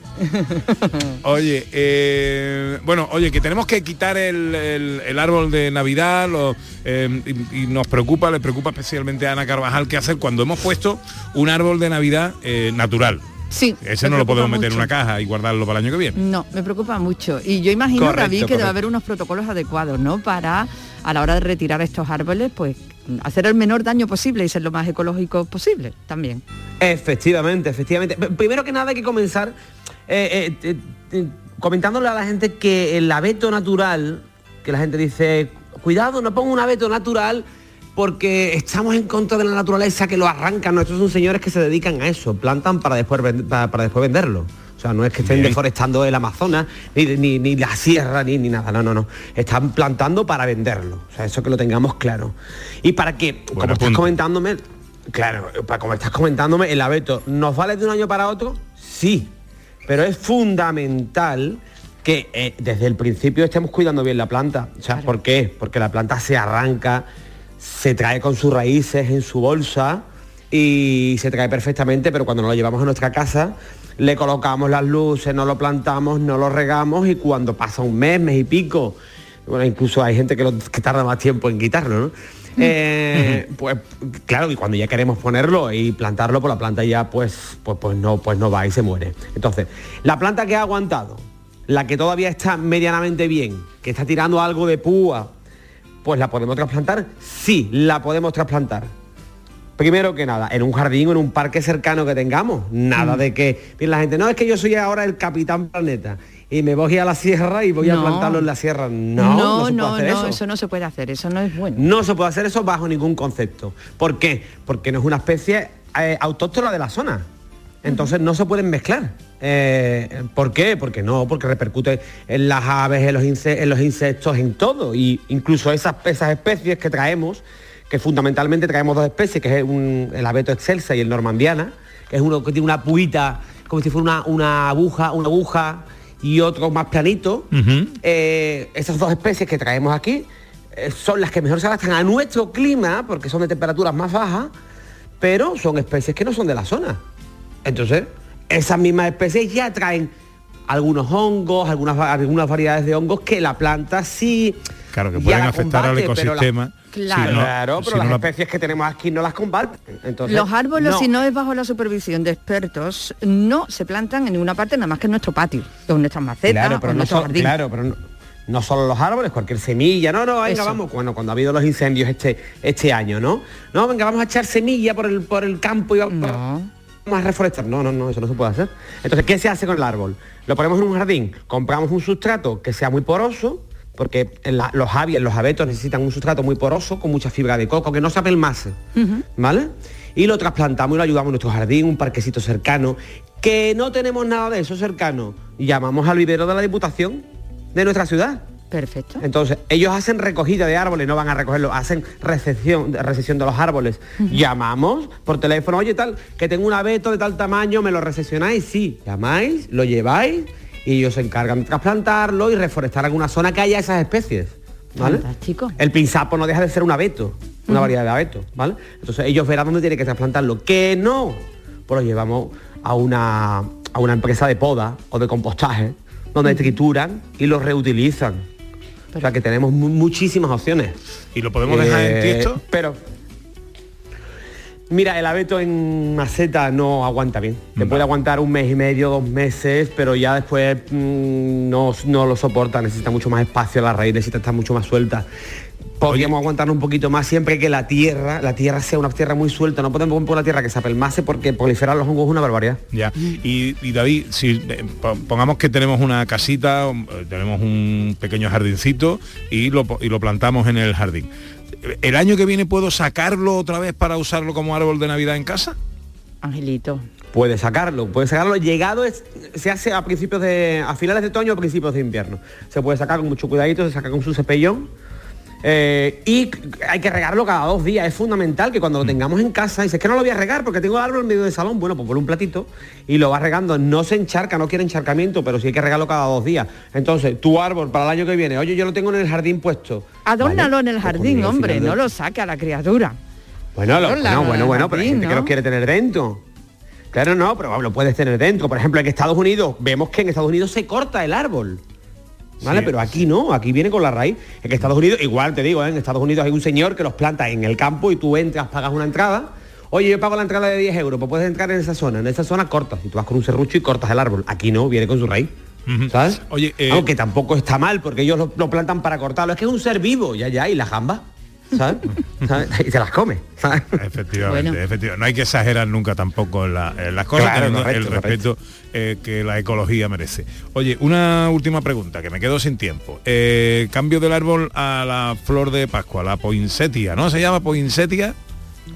[LAUGHS] Oye, eh, bueno, oye, que tenemos que quitar el, el- el árbol de Navidad lo, eh, y, y nos preocupa, le preocupa especialmente a Ana Carvajal qué hacer cuando hemos puesto un árbol de Navidad eh, natural. Sí. Ese no lo podemos meter en una caja y guardarlo para el año que viene. No, me preocupa mucho. Y yo imagino, Correcto, David, que debe haber unos protocolos adecuados, ¿no? Para, a la hora de retirar estos árboles, pues hacer el menor daño posible y ser lo más ecológico posible también. Efectivamente, efectivamente. Primero que nada hay que comenzar eh, eh, eh, comentándole a la gente que el abeto natural, que la gente dice, cuidado, no pongo un abeto natural porque estamos en contra de la naturaleza que lo arrancan. No, estos son señores que se dedican a eso, plantan para después, para después venderlo. Sea, no es que estén Bien. deforestando el Amazonas, ni, ni- ni la sierra, ni, ni nada. No, no, no. Están plantando para venderlo. O sea, eso que lo tengamos claro. Y para que, como estás comentándome, claro, para como estás comentándome, el abeto, ¿nos vale de un año para otro? Sí. Pero es fundamental que eh, desde el principio estemos cuidando bien la planta. O sea, ¿por qué? Porque la planta se arranca, se trae con sus raíces en su bolsa y se trae perfectamente, pero cuando nos lo llevamos a nuestra casa, le colocamos las luces, no lo plantamos, no lo regamos y cuando pasa un mes, mes y pico, bueno, incluso hay gente que, lo- que tarda más tiempo en quitarlo, ¿no? Eh, pues claro, y cuando ya queremos ponerlo y plantarlo, pues la planta ya pues, pues, pues no, pues no va y se muere. Entonces, la planta que ha aguantado, la que todavía está medianamente bien, que está tirando algo de púa, pues la podemos trasplantar. Sí, la podemos trasplantar. Primero que nada, en un jardín o en un parque cercano que tengamos. Nada Mm. de que la gente, no, es que yo soy ahora el capitán planeta y me voy a la sierra y voy a plantarlo en la sierra. No, no, no, se puede no, hacer no, eso. eso no se puede hacer, eso no es bueno. No se puede hacer eso bajo ningún concepto. ¿Por qué? Porque no es una especie eh, autóctona de la zona. Entonces no se pueden mezclar. Eh, ¿Por qué? Porque no, porque repercute en las aves, en los, en los insectos, en todo. Y incluso esas, esas especies que traemos, que fundamentalmente traemos dos especies, que es un- el abeto excelsa y el normandiana, que es uno que tiene una puita, como si fuera una, una aguja, una aguja y otro más planito. Eh, esas dos especies que traemos aquí eh, son las que mejor se adaptan a nuestro clima, porque son de temperaturas más bajas, pero son especies que no son de la zona. Entonces, esas mismas especies ya traen algunos hongos, algunas, algunas variedades de hongos que la planta sí... Claro, que pueden afectar al combate, pero la- ecosistema. Claro. si no- claro, si pero no las la- especies que tenemos aquí no las combaten. Entonces, Los árboles, no. si no es bajo la supervisión de expertos, no se plantan en ninguna parte nada más que en nuestro patio, en nuestras macetas, Claro, o pero en no, nuestro so- jardín. claro, pero no, no solo los árboles, cualquier semilla. No, no, venga, Eso. vamos. Bueno, cuando ha habido los incendios este, este año, ¿no? No, venga, vamos a echar semilla por el, por el campo y vamos, vamos a reforestar. No, no, no, eso no se puede hacer. Entonces, ¿qué se hace con el árbol? Lo ponemos en un jardín, compramos un sustrato que sea muy poroso, porque la- los avies, los abetos necesitan un sustrato muy poroso, con mucha fibra de coco, que no se apelmase. ¿vale? Y lo trasplantamos y lo ayudamos en nuestro jardín, un parquecito cercano, que no tenemos nada de eso cercano. Llamamos al vivero de la Diputación de nuestra ciudad. Perfecto. Entonces, ellos hacen recogida de árboles, no van a recogerlo, hacen recepción, recepción de los árboles. Llamamos por teléfono, oye tal, que tengo un abeto de tal tamaño, ¿me lo recepcionáis? Sí, llamáis, lo lleváis y ellos se encargan de trasplantarlo y reforestar alguna zona que haya esas especies. ¿Vale? Fantástico. El pinzapo no deja de ser un abeto, una variedad de abeto, ¿vale? Entonces ellos verán dónde tienen que trasplantarlo. Que no, pues lo llevamos a una, a una empresa de poda o de compostaje, donde trituran y lo reutilizan. O sea que tenemos mu- muchísimas opciones. ¿Y lo podemos dejar en Eh, tiesto? Pero Mira, el abeto en maceta no aguanta bien. Te puede aguantar un mes y medio, dos meses, pero ya después mm, no, no lo soporta, necesita mucho más espacio, la raíz necesita estar mucho más suelta. Podríamos aguantar un poquito más siempre que la tierra, la tierra sea una tierra muy suelta. No podemos poner la tierra que se apelmase porque proliferar los hongos es una barbaridad. Ya. Y, y David, si eh, po- pongamos que tenemos una casita, eh, tenemos un pequeño jardincito y lo, y lo plantamos en el jardín. ¿El año que viene puedo sacarlo otra vez para usarlo como árbol de Navidad en casa? Angelito. Puede sacarlo, puede sacarlo. Llegado es, se hace a principios de. a finales de otoño o principios de invierno. Se puede sacar con mucho cuidadito, se saca con su cepellón. Eh, y hay que regarlo cada dos días. Es fundamental que cuando lo tengamos en casa, dices que no lo voy a regar porque tengo el árbol en medio del salón. Bueno, pues por un platito y lo vas regando. No se encharca, no quiere encharcamiento, pero sí hay que regarlo cada dos días. Entonces, tu árbol para el año que viene, oye, yo lo tengo en el jardín puesto. Adórnalo en el Pues jardín, hombre, de- no lo saque a la criatura. Bueno, lo- Adórnalo bueno, en bueno, pero hay gente que ¿no? lo quiere tener dentro. Claro, no, pero lo puedes tener dentro. Por ejemplo, en Estados Unidos, vemos que en Estados Unidos se corta el árbol. ¿Vale? Sí. Pero aquí no, aquí viene con la raíz. En Estados Unidos, igual te digo, ¿eh? en Estados Unidos hay un señor que los planta en el campo y tú entras, pagas una entrada. Oye, yo pago la entrada de 10 euros, pues puedes entrar en esa zona. En esa zona cortas. Y tú vas con un serrucho y cortas el árbol. Aquí no, viene con su raíz. ¿Sabes? Oye, eh, Aunque tampoco está mal, porque ellos lo, lo plantan para cortarlo. Es que es un ser vivo, ya, ya, y la jamba. ¿Sabes? ¿Sabes? Y se las come. ¿sabes? Efectivamente, Bueno. efectivamente. No hay que exagerar nunca tampoco en, la- en las cosas, Claro, teniendo correcto, el respeto eh, que la ecología merece. Oye, una última pregunta, que me quedo sin tiempo. Eh, cambio del árbol a la flor de Pascua, la poinsettia, ¿no? ¿Se llama poinsettia?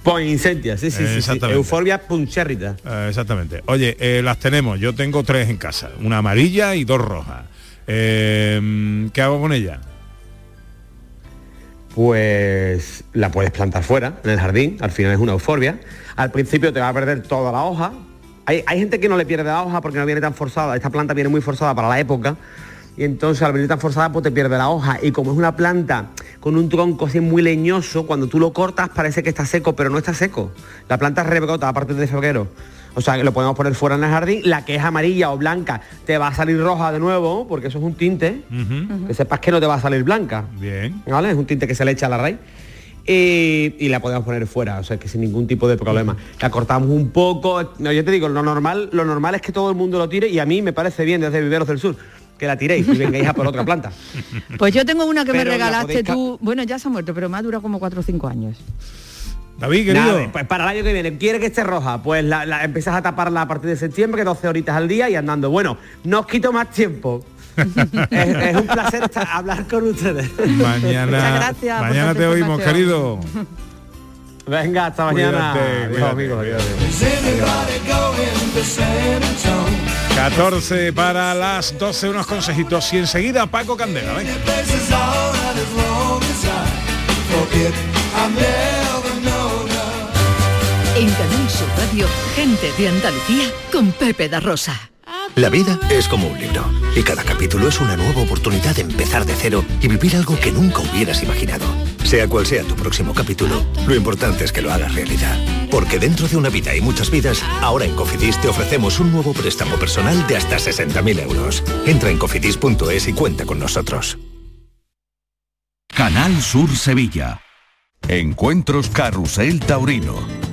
Poinsettia, sí, sí, sí, sí. Exactamente. Euphorbia puncherrita. Eh, exactamente. Oye, eh, las tenemos. Yo tengo tres en casa. Una amarilla y dos rojas. Eh, ¿Qué hago con ella? Pues la puedes plantar fuera, en el jardín, al final es una euforbia. Al principio te va a perder toda la hoja. Hay, hay gente que no le pierde la hoja porque no viene tan forzada. Esta planta viene muy forzada para la época. Y entonces al venir tan forzada pues te pierde la hoja. Y como es una planta con un tronco así muy leñoso, cuando tú lo cortas parece que está seco, pero no está seco. La planta rebrota a partir de febrero. O sea, que lo podemos poner fuera en el jardín. La que es amarilla o blanca te va a salir roja de nuevo, porque eso es un tinte. Que sepas que no te va a salir blanca. Bien. ¿Vale? Es un tinte que se le echa a la raíz. Y, y la podemos poner fuera, o sea que sin ningún tipo de problema. La cortamos un poco. No, yo te digo, lo normal, lo normal es que todo el mundo lo tire y a mí me parece bien desde Viveros del Sur que la tiréis y vengáis a por otra planta. Pues yo tengo una que me Pero regalaste podéis tú. Bueno, ya se ha muerto, pero me ha durado como 4 o 5 años. David, Nada, pues para el año que viene, ¿quiere que esté roja? Pues la, la- empiezas a taparla a partir de septiembre, 12 horitas al día y andando. Bueno, no os quito más tiempo. [LAUGHS] es, es un placer estar- hablar con ustedes. Mañana, mañana te oímos, querido. Venga, hasta mañana. Cuídate, Adiós, cuídate. amigos, adiós. Is anybody going to San Antonio? 14 para las 12, unos consejitos y enseguida Paco Candela. venga. En Canal Sur Radio, gente de Andalucía con Pepe da Rosa. La vida es como un libro y cada capítulo es una nueva oportunidad de empezar de cero y vivir algo que nunca hubieras imaginado. Sea cual sea tu próximo capítulo, lo importante es que lo hagas realidad. Porque dentro de una vida y muchas vidas, ahora en Cofidis te ofrecemos un nuevo préstamo personal de hasta 60.000 euros. Entra en cofidis.es y cuenta con nosotros. Canal Sur Sevilla. Encuentros Carrusel Taurino.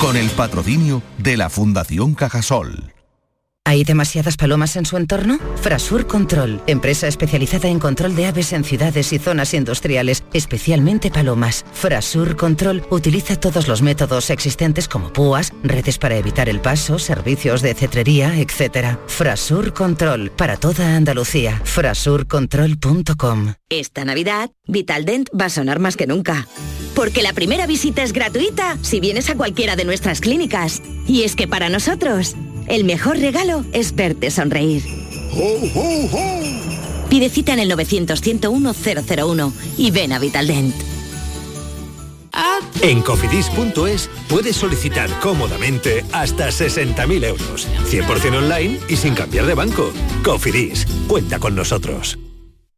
con el patrocinio de la Fundación Cajasol. ¿Hay demasiadas palomas en su entorno? Frasur Control, empresa especializada en control de aves en ciudades y zonas industriales, especialmente palomas. Frasur Control utiliza todos los métodos existentes como púas, redes para evitar el paso, servicios de cetrería, etc. Frasur Control, para toda Andalucía. Frasurcontrol.com Esta Navidad, Vitaldent va a sonar más que nunca. Porque la primera visita es gratuita si vienes a cualquiera de nuestras clínicas. Y es que para nosotros, el mejor regalo es verte sonreír. Pide cita en el 900 101 001 y ven a Vitaldent. En cofidis.es puedes solicitar cómodamente hasta 60.000 euros, 100% online y sin cambiar de banco. Cofidis, cuenta con nosotros.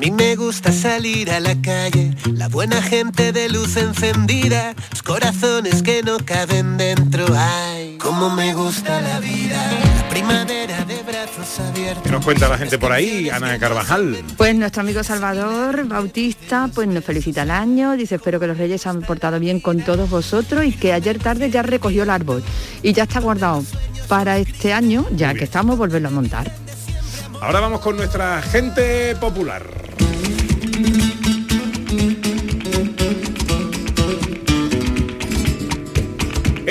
A mí me gusta salir a la calle, la buena gente de luz encendida, los corazones que no caben dentro. Ay, cómo me gusta la vida, la primavera de brazos abiertos. ¿Qué nos cuenta la gente por ahí? Ana Carvajal. Pues nuestro amigo Salvador Bautista pues nos felicita el año, dice espero que los reyes se han portado bien con todos vosotros y que ayer tarde ya recogió el árbol y ya está guardado para este año, ya que estamos, volverlo a montar. Ahora vamos con nuestra gente popular.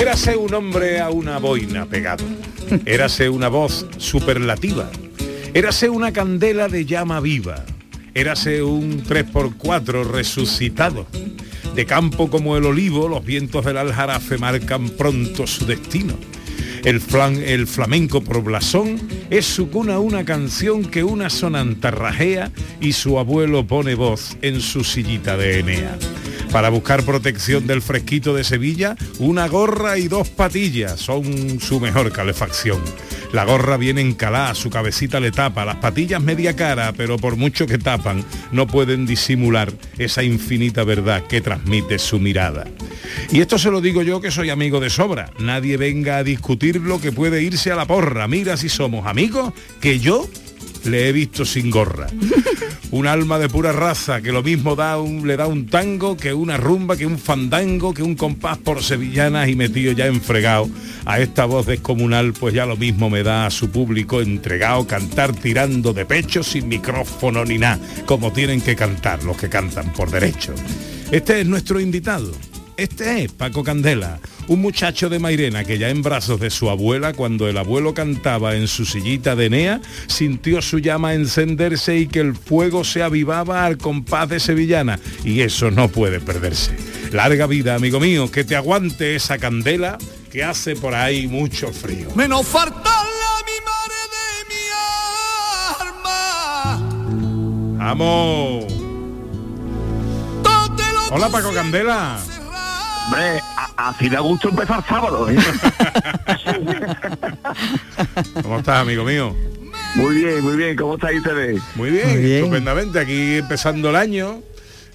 Érase un hombre a una boina pegado. Érase una voz superlativa. Érase una candela de llama viva. Érase un 3x4 resucitado. De campo como el olivo, los vientos del aljarafe marcan pronto su destino. El, flan, el flamenco por blasón es su cuna una canción que una sonanta rajea y su abuelo pone voz en su sillita de Enea. Para buscar protección del fresquito de Sevilla, una gorra y dos patillas son su mejor calefacción. La gorra viene encalada, su cabecita le tapa, las patillas media cara, pero por mucho que tapan, no pueden disimular esa infinita verdad que transmite su mirada. Y esto se lo digo yo que soy amigo de sobra. Nadie venga a discutir lo que puede irse a la porra. Mira si somos amigos, que yo le he visto sin gorra. [LAUGHS] Un alma de pura raza que lo mismo da un, le da un tango que una rumba, que un fandango, que un compás por sevillanas y metido ya enfregado a esta voz descomunal, pues ya lo mismo me da a su público entregado cantar tirando de pecho sin micrófono ni nada, como tienen que cantar los que cantan por derecho. Este es nuestro invitado. Este es Paco Candela, un muchacho de Mairena que ya en brazos de su abuela, cuando el abuelo cantaba en su sillita de Enea, sintió su llama encenderse y que el fuego se avivaba al compás de sevillana. Y eso no puede perderse. Larga vida, amigo mío, que te aguante esa candela que hace por ahí mucho frío. Menos faltarle a mi madre de mi alma. ¡Vamos! Hola Paco Candela. Hombre, así da gusto empezar sábado. ¿eh? [LAUGHS] ¿Cómo estás, amigo mío? Muy bien, muy bien. ¿Cómo estáis ustedes? Muy bien, estupendamente. Aquí empezando el año.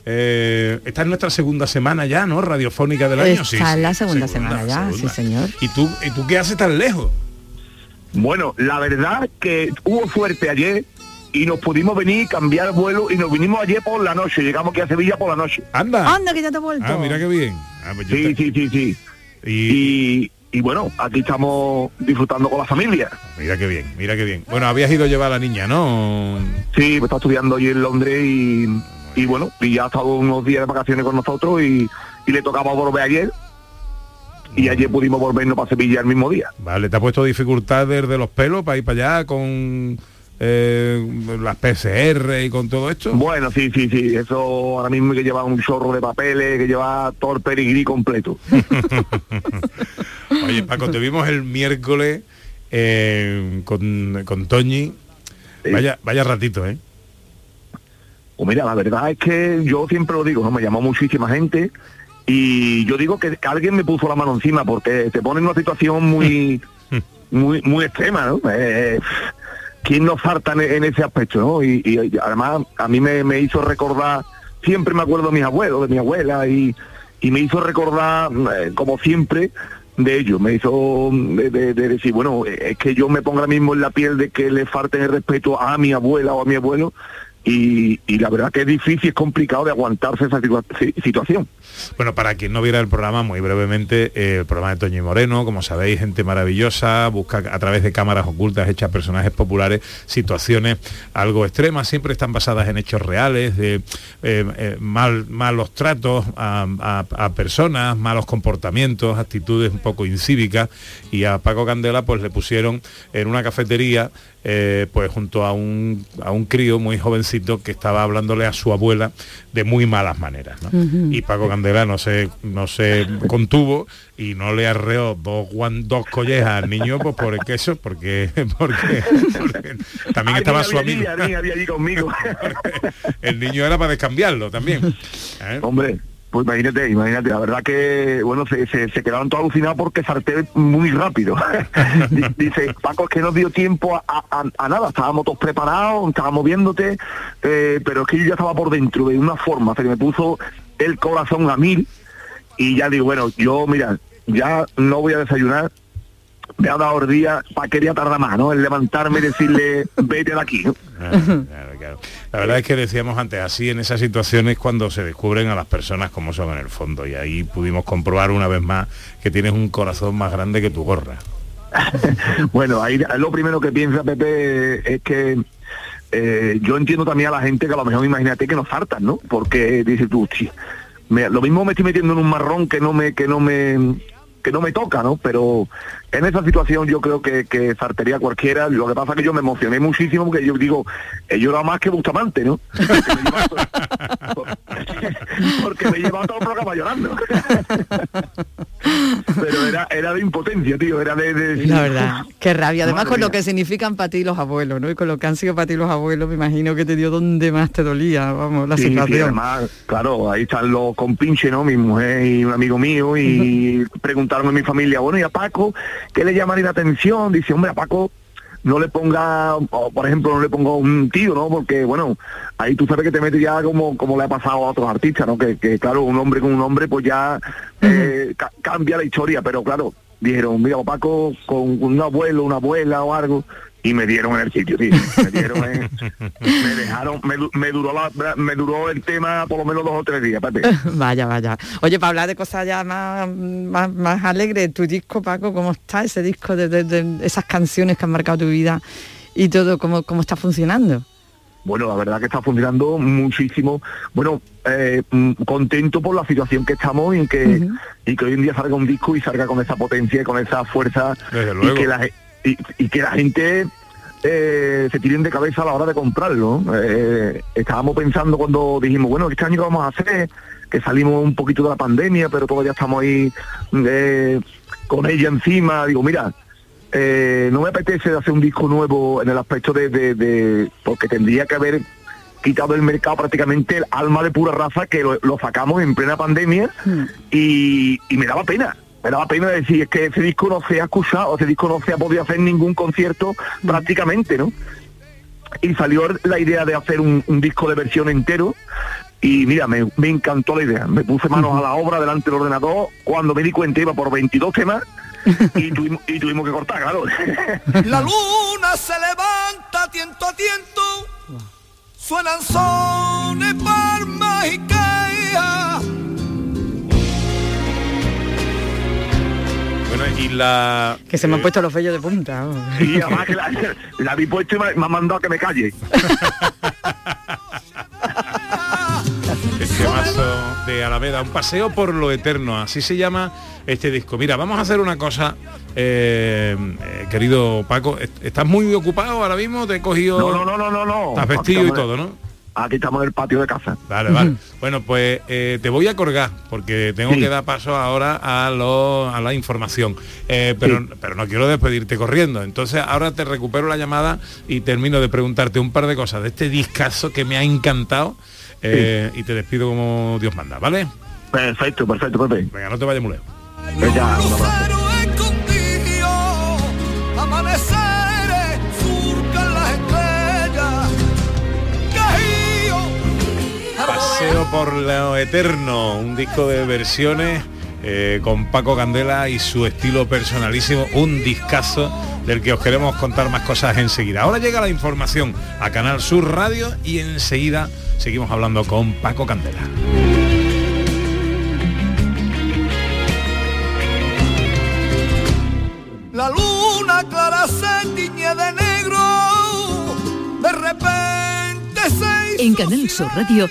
Eh, esta es nuestra segunda semana ya, ¿no? Radiofónica del año. Está en la segunda, semana ya, sí señor. ¿Y tú, ¿Y tú qué haces tan lejos? Bueno, la verdad que hubo suerte ayer y nos pudimos venir, cambiar vuelo y nos vinimos ayer por la noche. Llegamos aquí a Sevilla por la noche. Anda. Anda, que ya te he vuelto. Ah, mira qué bien. Ah, pues Sí, te- sí, sí, sí. Y, y bueno, aquí estamos disfrutando con la familia. Mira qué bien, mira qué bien. Bueno, habías ido a llevar a la niña, ¿no? Sí, pues está estudiando allí en Londres y, y bueno, y ya ha estado unos días de vacaciones con nosotros y, y le tocaba volver ayer. Y ayer pudimos volvernos para Sevilla el mismo día. Vale, ¿te ha puesto dificultades de los pelos para ir para allá con eh, las PCR y con todo esto? Bueno, sí, sí, sí. Eso ahora mismo hay que llevar un chorro de papeles, que lleva todo el pedigrí completo. [LAUGHS] Oye, Paco, te vimos el miércoles eh, con, con Toñi. Vaya, vaya ratito, ¿eh? Pues mira, la verdad es que yo siempre lo digo, ¿no? Me llamó muchísima gente y yo digo que, que alguien me puso la mano encima porque te pone en una situación muy, [LAUGHS] muy, muy extrema, ¿no? Eh, ¿Quién nos falta en, ese aspecto, no? Y, además a mí me, me hizo recordar, siempre me acuerdo de mis abuelos, de mi abuela y, y me hizo recordar, eh, como siempre, de ellos. Me hizo de, de- de decir, bueno, eh, es que yo me ponga mismo en la piel de que le falten el respeto a mi abuela o a mi abuelo y, la verdad que es difícil, es complicado de aguantarse esa situa- si- situación. Bueno, para quien no viera el programa, muy brevemente, eh, el programa de Toño y Moreno, como sabéis, gente maravillosa, busca a través de cámaras ocultas hechas personajes populares situaciones algo extremas, siempre están basadas en hechos reales, de eh, eh, mal, malos tratos a, a- a personas, malos comportamientos, actitudes un poco incívicas, y a Paco Candela pues le pusieron en una cafetería eh, pues junto a un, a un crío muy jovencito que estaba hablándole a su abuela de muy malas maneras. Y Paco Candela no se, no se contuvo y no le arreó dos, guan- dos collejas al niño pues por el queso, porque, [LAUGHS] porque, porque también estaba su amigo. había allí, había allí conmigo. [LAUGHS] El niño era para descambiarlo también. ¿eh? Hombre, pues imagínate, imagínate, la verdad que, bueno, se, se, quedaron todos alucinados porque salté muy rápido. [LAUGHS] Di- Dice, Paco, es que no dio tiempo a, a- nada, estábamos todos preparados, estábamos viéndote, eh, pero es que yo ya estaba por dentro de una forma, se me puso el corazón a mil y ya digo, bueno, yo, mira, ya no voy a desayunar, me ha dado el día, para quería tardar más, ¿no? En levantarme y decirle, vete de aquí. [LAUGHS] La verdad es que decíamos antes, así en esas situaciones cuando se descubren a las personas como son en el fondo y ahí pudimos comprobar una vez más que tienes un corazón más grande que tu gorra. [LAUGHS] Bueno, ahí lo primero que piensa Pepe es que eh, yo entiendo también a la gente que a lo mejor imagínate que nos faltan, ¿no? Porque dices tú, "Chi, me- lo mismo me estoy metiendo en un marrón que no me, que no me, que no me toca, ¿no? Pero en esa situación yo creo que, que fartería cualquiera. Lo que pasa es que yo me emocioné muchísimo porque yo digo, he llorado más que Bustamante, ¿no? [LAUGHS] Porque me lleva todo el programa llorando. [LAUGHS] Pero era, era de impotencia, tío, era de... de La verdad, qué rabia. Además Madre con lo que significan para ti los abuelos, ¿no? Y con lo que han sido para ti los abuelos, me imagino que te dio donde más te dolía, vamos, la Sí, sí, situación. además, claro, ahí están los compinches, ¿no? Mi mujer y un amigo mío y preguntaron a mi familia, bueno, ¿y a Paco qué le llamaría la atención? Dice, hombre, a Paco no le ponga, o, por ejemplo, no le ponga un tío, ¿no? Porque, bueno, ahí tú sabes que te metes ya como, como le ha pasado a otros artistas, ¿no? Que, que, claro, un hombre con un hombre pues ya eh, ca- cambia la historia, pero claro, dijeron, mira, Paco con un abuelo, una abuela o algo, y me dieron en el sitio, tío. Me dieron en- me dejaron, me, du- me duró la, me duró el tema por lo menos dos o tres días, Pepe. [LAUGHS] Vaya, vaya. Oye, para hablar de cosas ya más, más, más alegres, tu disco, Paco, ¿cómo está ese disco de, de- de esas canciones que han marcado tu vida y todo, cómo, cómo está funcionando? Bueno, la verdad que está funcionando muchísimo. Bueno, eh, mm, contento por la situación que estamos y en que, y que hoy en día salga un disco y salga con esa potencia y con esa fuerza Desde y luego. que la, y, y que la gente eh, se tiren de cabeza a la hora de comprarlo. Eh, estábamos pensando cuando dijimos, bueno, este año qué vamos a hacer, que salimos un poquito de la pandemia, pero todavía estamos ahí eh, con ella encima. Digo, mira, no me apetece hacer un disco nuevo en el aspecto de, de- de- porque tendría que haber quitado del mercado prácticamente el alma de pura raza que lo, lo sacamos en plena pandemia y, y me daba pena. Me daba pena decir es que ese disco no se ha escuchado, ese disco no se ha podido hacer ningún concierto prácticamente, ¿no? Y salió la idea de hacer un, un disco de versión entero y mira, me, me encantó la idea. Me puse manos a la obra delante del ordenador. Cuando me di cuenta iba por 22 temas [LAUGHS] y tuvimos, y tuvimos que cortar, claro. [LAUGHS] La luna se levanta tiento a tiento, suenan sones, palmas y Bueno, y la... Que se me han puesto los vellos de punta. vamos. Y además que la, [LAUGHS] la habéis puesto y me, me ha mandado a que me calle. [LAUGHS] Este mazo de Alameda, un paseo por lo eterno, así se llama este disco. Mira, vamos a hacer una cosa, eh, eh, querido Paco, est- ¿estás muy ocupado ahora mismo? ¿Te he cogido? No, no, no, no, no, no. Estás vestido y todo, ¿no? Aquí estamos en el patio de casa. Vale, vale. Bueno, pues eh, te voy a colgar porque tengo Sí. que dar paso ahora a, lo- a la información. Eh, pero, pero no quiero despedirte corriendo. Entonces ahora te recupero la llamada y termino de preguntarte un par de cosas de este discazo que me ha encantado eh, y te despido como Dios manda, ¿vale? Perfecto, perfecto, Pepe. Venga, no te vayas muy lejos. Venga, Paseo por lo eterno, un disco de versiones eh, con Paco Candela y su estilo personalísimo, un discazo del que os queremos contar más cosas enseguida. Ahora llega la información a Canal Sur Radio y enseguida seguimos hablando con Paco Candela. La luna clara se tiñe de negro, de repente se En Canal Sur Radio,